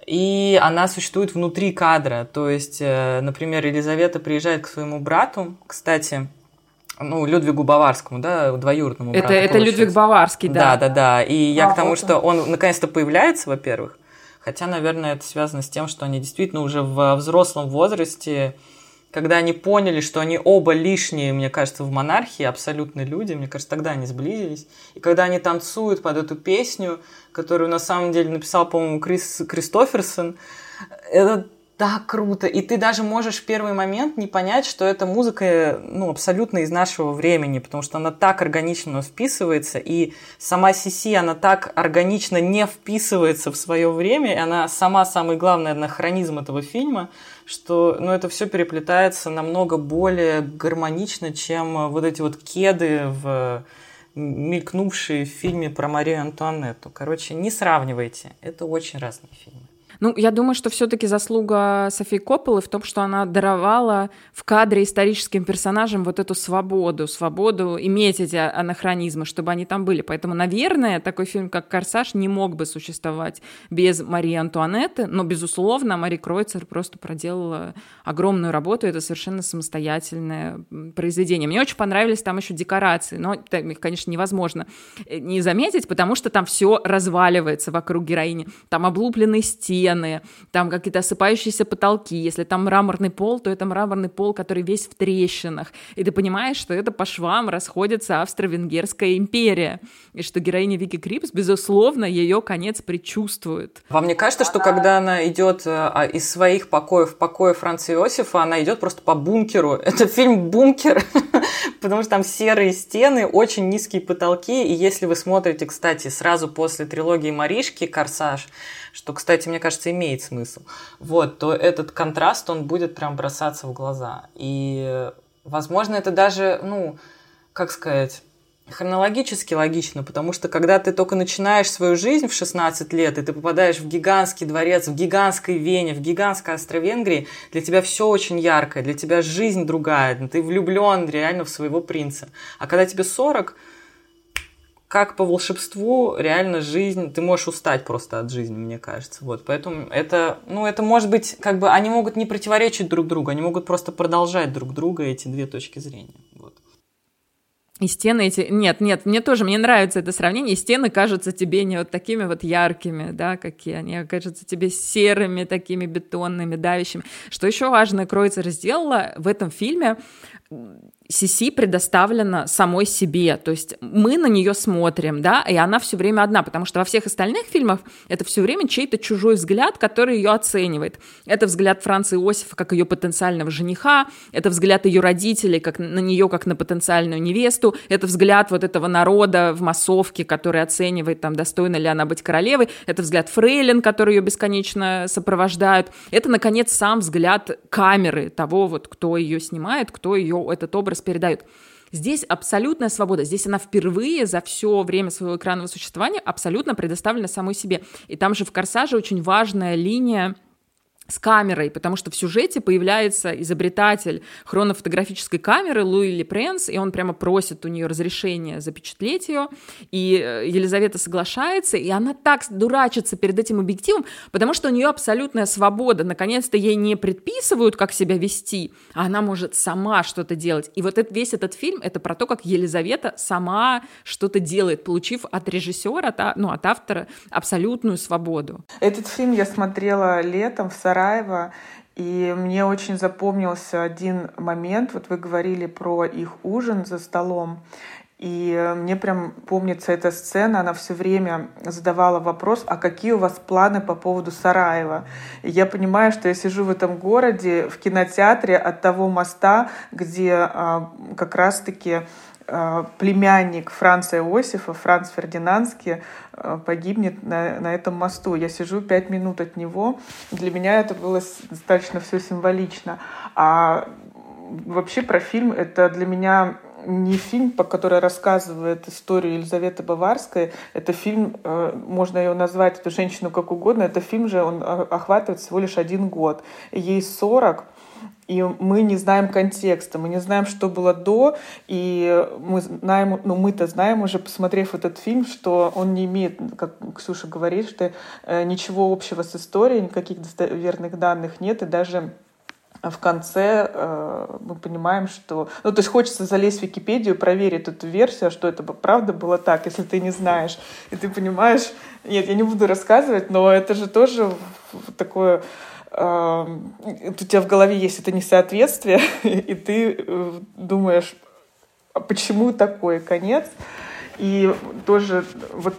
и она существует внутри кадра. То есть, э, например, Елизавета приезжает к своему брату, кстати, ну, Людвигу Баварскому, да, двоюродному это, брату. Это Людвиг Баварский, да. Да, да, да. И я а, к тому, вот что он наконец-то появляется, во-первых. Хотя, наверное, это связано с тем, что они действительно уже в взрослом возрасте когда они поняли, что они оба лишние, мне кажется, в монархии, абсолютные люди, мне кажется, тогда они сблизились. И когда они танцуют под эту песню, которую на самом деле написал, по-моему, Крис Кристоферсон, это так круто. И ты даже можешь в первый момент не понять, что эта музыка ну, абсолютно из нашего времени, потому что она так органично вписывается, и сама Сиси, она так органично не вписывается в свое время, и она сама самый главный анахронизм этого фильма, что ну, это все переплетается намного более гармонично, чем вот эти вот кеды в мелькнувшие в фильме про Марию Антуанетту. Короче, не сравнивайте. Это очень разные фильмы. Ну, я думаю, что все-таки заслуга Софии Копполы в том, что она даровала в кадре историческим персонажам вот эту свободу, свободу иметь эти анахронизмы, чтобы они там были. Поэтому, наверное, такой фильм, как «Корсаж», не мог бы существовать без Марии Антуанетты, но, безусловно, Мари Кройцер просто проделала огромную работу, это совершенно самостоятельное произведение. Мне очень понравились там еще декорации, но их, конечно, невозможно э, не заметить, потому что там все разваливается вокруг героини. Там облупленные стены, стены, там какие-то осыпающиеся потолки. Если там мраморный пол, то это мраморный пол, который весь в трещинах. И ты понимаешь, что это по швам расходится Австро-Венгерская империя. И что героиня Вики Крипс, безусловно, ее конец предчувствует. Вам не кажется, что когда она идет э, а, из своих покоев в покое Франца Иосифа, она идет просто по бункеру? Это фильм «Бункер», потому что там серые стены, очень низкие потолки. И если вы смотрите, кстати, сразу после трилогии Маришки «Корсаж», что, кстати, мне кажется, имеет смысл, вот, то этот контраст, он будет прям бросаться в глаза. И, возможно, это даже, ну, как сказать, хронологически логично, потому что когда ты только начинаешь свою жизнь в 16 лет, и ты попадаешь в гигантский дворец, в гигантской Вене, в гигантской Австро-Венгрии, для тебя все очень яркое, для тебя жизнь другая, ты влюблен реально в своего принца. А когда тебе 40, как по волшебству реально жизнь, ты можешь устать просто от жизни, мне кажется. Вот, поэтому это, ну, это может быть, как бы, они могут не противоречить друг другу, они могут просто продолжать друг друга эти две точки зрения. Вот. И стены эти... Нет, нет, мне тоже, мне нравится это сравнение. И стены кажутся тебе не вот такими вот яркими, да, какие они, а кажутся тебе серыми, такими бетонными, давящими. Что еще важно, Кройцер сделала в этом фильме, Сиси предоставлена самой себе, то есть мы на нее смотрим, да, и она все время одна, потому что во всех остальных фильмах это все время чей-то чужой взгляд, который ее оценивает. Это взгляд Франции Иосифа как ее потенциального жениха, это взгляд ее родителей как на нее как на потенциальную невесту, это взгляд вот этого народа в массовке, который оценивает, там, достойна ли она быть королевой, это взгляд Фрейлин, который ее бесконечно сопровождают, это, наконец, сам взгляд камеры того, вот, кто ее снимает, кто ее этот образ образ передают. Здесь абсолютная свобода. Здесь она впервые за все время своего экранного существования абсолютно предоставлена самой себе. И там же в «Корсаже» очень важная линия с камерой, потому что в сюжете появляется изобретатель хронофотографической камеры Луи Лепренс, и он прямо просит у нее разрешения запечатлеть ее, и э, Елизавета соглашается, и она так дурачится перед этим объективом, потому что у нее абсолютная свобода, наконец-то ей не предписывают, как себя вести, а она может сама что-то делать. И вот этот, весь этот фильм — это про то, как Елизавета сама что-то делает, получив от режиссера, от, ну, от автора абсолютную свободу. Этот фильм я смотрела летом в Сараево, и мне очень запомнился один момент. Вот вы говорили про их ужин за столом. И мне прям помнится эта сцена, она все время задавала вопрос, а какие у вас планы по поводу Сараева? И я понимаю, что я сижу в этом городе, в кинотеатре от того моста, где а, как раз-таки племянник Франца Иосифа, Франц Фердинандский, а, погибнет на, на этом мосту. Я сижу пять минут от него. Для меня это было достаточно все символично. А вообще про фильм это для меня не фильм, по который рассказывает историю Елизаветы Баварской. Это фильм, э, можно ее назвать, эту женщину как угодно. Это фильм же, он охватывает всего лишь один год. Ей 40, и мы не знаем контекста, мы не знаем, что было до, и мы знаем, ну мы-то знаем уже, посмотрев этот фильм, что он не имеет, как Ксюша говорит, что э, ничего общего с историей, никаких достоверных данных нет, и даже в конце э, мы понимаем, что... Ну, то есть хочется залезть в Википедию, проверить эту версию, что это правда было так, если ты не знаешь. И ты понимаешь... Нет, я не буду рассказывать, но это же тоже такое у тебя в голове есть это несоответствие, и ты э, думаешь, а почему такой конец? И тоже вот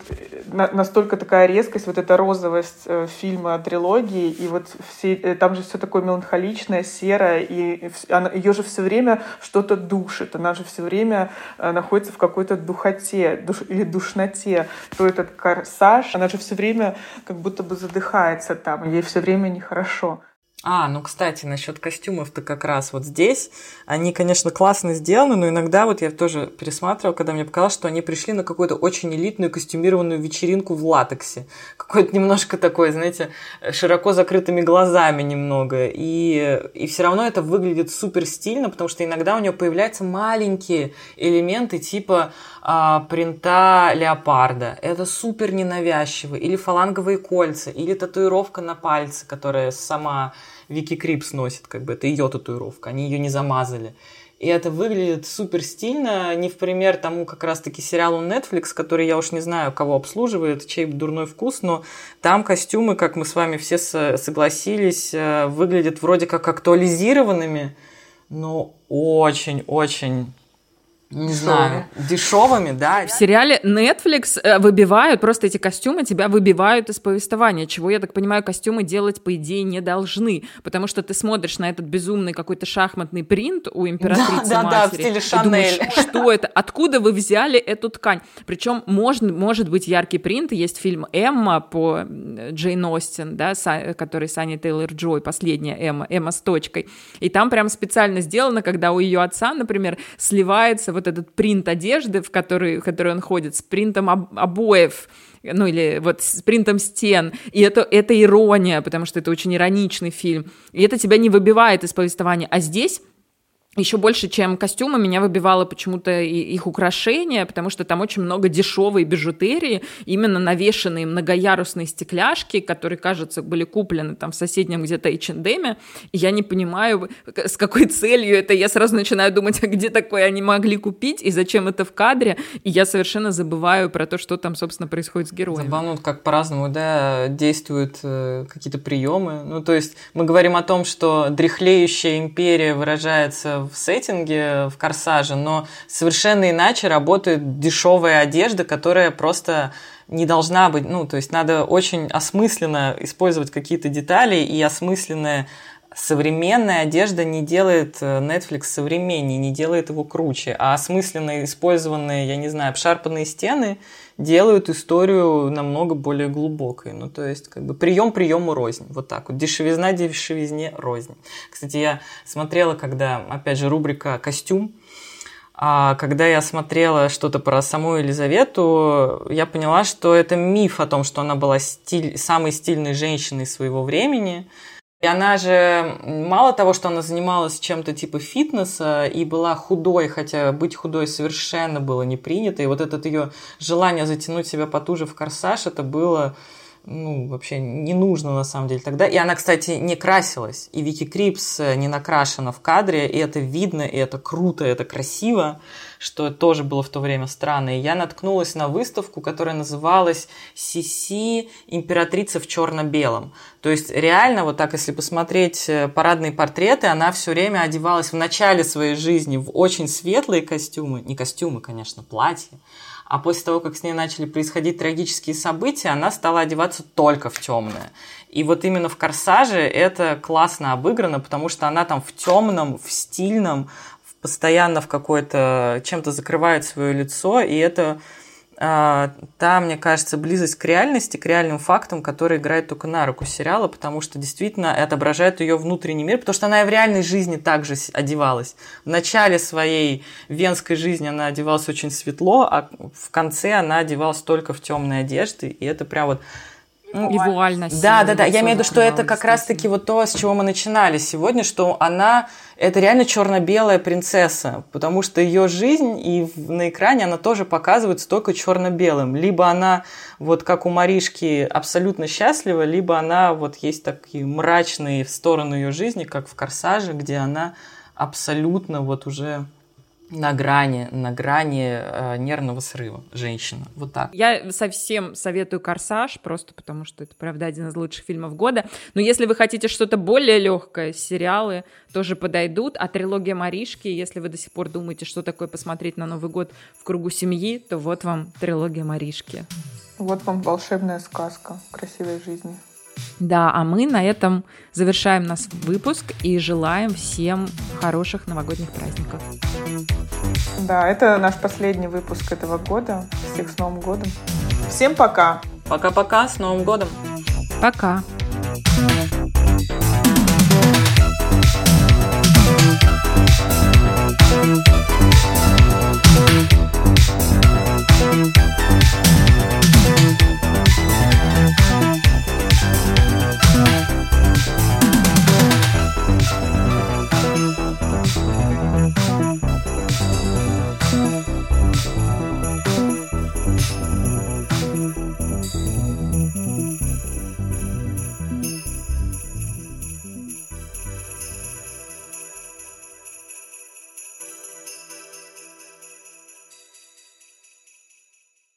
настолько такая резкость, вот эта розовость э, фильма, трилогии, и вот все, э, там же все такое меланхоличное, серое, и она, ее же все время что-то душит, она же все время находится в какой-то духоте душ, или душноте. То этот корсаж, она же все время как будто бы задыхается там, ей все время нехорошо. А, ну, кстати, насчет костюмов-то как раз вот здесь. Они, конечно, классно сделаны, но иногда вот я тоже пересматривала, когда мне показалось, что они пришли на какую-то очень элитную костюмированную вечеринку в латексе. Какой-то немножко такой, знаете, широко закрытыми глазами немного. И, и все равно это выглядит супер стильно, потому что иногда у нее появляются маленькие элементы типа а, принта леопарда. Это супер ненавязчиво. Или фаланговые кольца, или татуировка на пальце, которая сама Вики Крипс носит, как бы это ее татуировка, они ее не замазали. И это выглядит супер стильно, не в пример тому как раз-таки сериалу Netflix, который я уж не знаю, кого обслуживает, чей дурной вкус, но там костюмы, как мы с вами все согласились, э, выглядят вроде как актуализированными, но очень-очень не знаю, дешевыми, да. В сериале Netflix э, выбивают, просто эти костюмы тебя выбивают из повествования, чего, я так понимаю, костюмы делать, по идее, не должны, потому что ты смотришь на этот безумный какой-то шахматный принт у императрицы да, матери, да, да, в стиле Шанель. думаешь, что это, откуда вы взяли эту ткань? Причем можно, может быть яркий принт, есть фильм «Эмма» по Джейн Остин, да, который Санни Тейлор-Джой, последняя Эмма, Эмма с точкой, и там прям специально сделано, когда у ее отца, например, сливается вот этот принт одежды, в который, в который он ходит, с принтом об, обоев, ну или вот с принтом стен, и это, это ирония, потому что это очень ироничный фильм, и это тебя не выбивает из повествования, а здесь еще больше, чем костюмы, меня выбивало почему-то их украшения, потому что там очень много дешевой бижутерии, именно навешенные многоярусные стекляшки, которые, кажется, были куплены там в соседнем где-то H&M, и я не понимаю, с какой целью это. Я сразу начинаю думать, а где такое они могли купить, и зачем это в кадре, и я совершенно забываю про то, что там, собственно, происходит с героем. Забавно, как по-разному, да, действуют э, какие-то приемы. Ну, то есть мы говорим о том, что дряхлеющая империя выражается в сеттинге, в корсаже, но совершенно иначе работает дешевая одежда, которая просто не должна быть, ну, то есть надо очень осмысленно использовать какие-то детали, и осмысленная современная одежда не делает э, Netflix современнее, не делает его круче, а осмысленно использованные, я не знаю, обшарпанные стены – делают историю намного более глубокой. Ну, то есть, как бы прием приему рознь. Вот так вот. Дешевизна дешевизне рознь. Кстати, я смотрела, когда, опять же, рубрика «Костюм», а когда я смотрела что-то про саму Елизавету, я поняла, что это миф о том, что она была стиль, самой стильной женщиной своего времени. И она же, мало того, что она занималась чем-то типа фитнеса и была худой, хотя быть худой совершенно было не принято, и вот это ее желание затянуть себя потуже в корсаж, это было ну, вообще не нужно на самом деле тогда. И она, кстати, не красилась. И Вики Крипс э, не накрашена в кадре, и это видно, и это круто, и это красиво, что тоже было в то время странно. И я наткнулась на выставку, которая называлась «Сиси. Императрица в черно-белом». То есть реально, вот так, если посмотреть э, парадные портреты, она все время одевалась в начале своей жизни в очень светлые костюмы, не костюмы, конечно, платья, а после того, как с ней начали происходить трагические события, она стала одеваться только в темное. И вот именно в «Корсаже» это классно обыграно, потому что она там в темном, в стильном, постоянно в какой-то... чем-то закрывает свое лицо, и это а, та, мне кажется, близость к реальности, к реальным фактам, которые играют только на руку сериала, потому что действительно отображает ее внутренний мир, потому что она и в реальной жизни также одевалась. В начале своей венской жизни она одевалась очень светло, а в конце она одевалась только в темные одежды, и это прям вот вуальность. Да, да, да. Я имею в виду, что это как раз-таки вот то, с чего мы начинали сегодня, что она это реально черно-белая принцесса, потому что ее жизнь и на экране она тоже показывается только черно-белым. Либо она вот как у Маришки абсолютно счастлива, либо она вот есть такие мрачные в сторону ее жизни, как в Корсаже, где она абсолютно вот уже на грани, на грани э, нервного срыва женщина. Вот так. Я совсем советую «Корсаж», просто потому что это, правда, один из лучших фильмов года. Но если вы хотите что-то более легкое, сериалы тоже подойдут. А трилогия Маришки, если вы до сих пор думаете, что такое посмотреть на Новый год в кругу семьи, то вот вам трилогия Маришки. Вот вам волшебная сказка красивой жизни. Да, а мы на этом завершаем наш выпуск и желаем всем хороших новогодних праздников. Да, это наш последний выпуск этого года. Всех с Новым годом. Всем пока. Пока-пока, с Новым годом. Пока.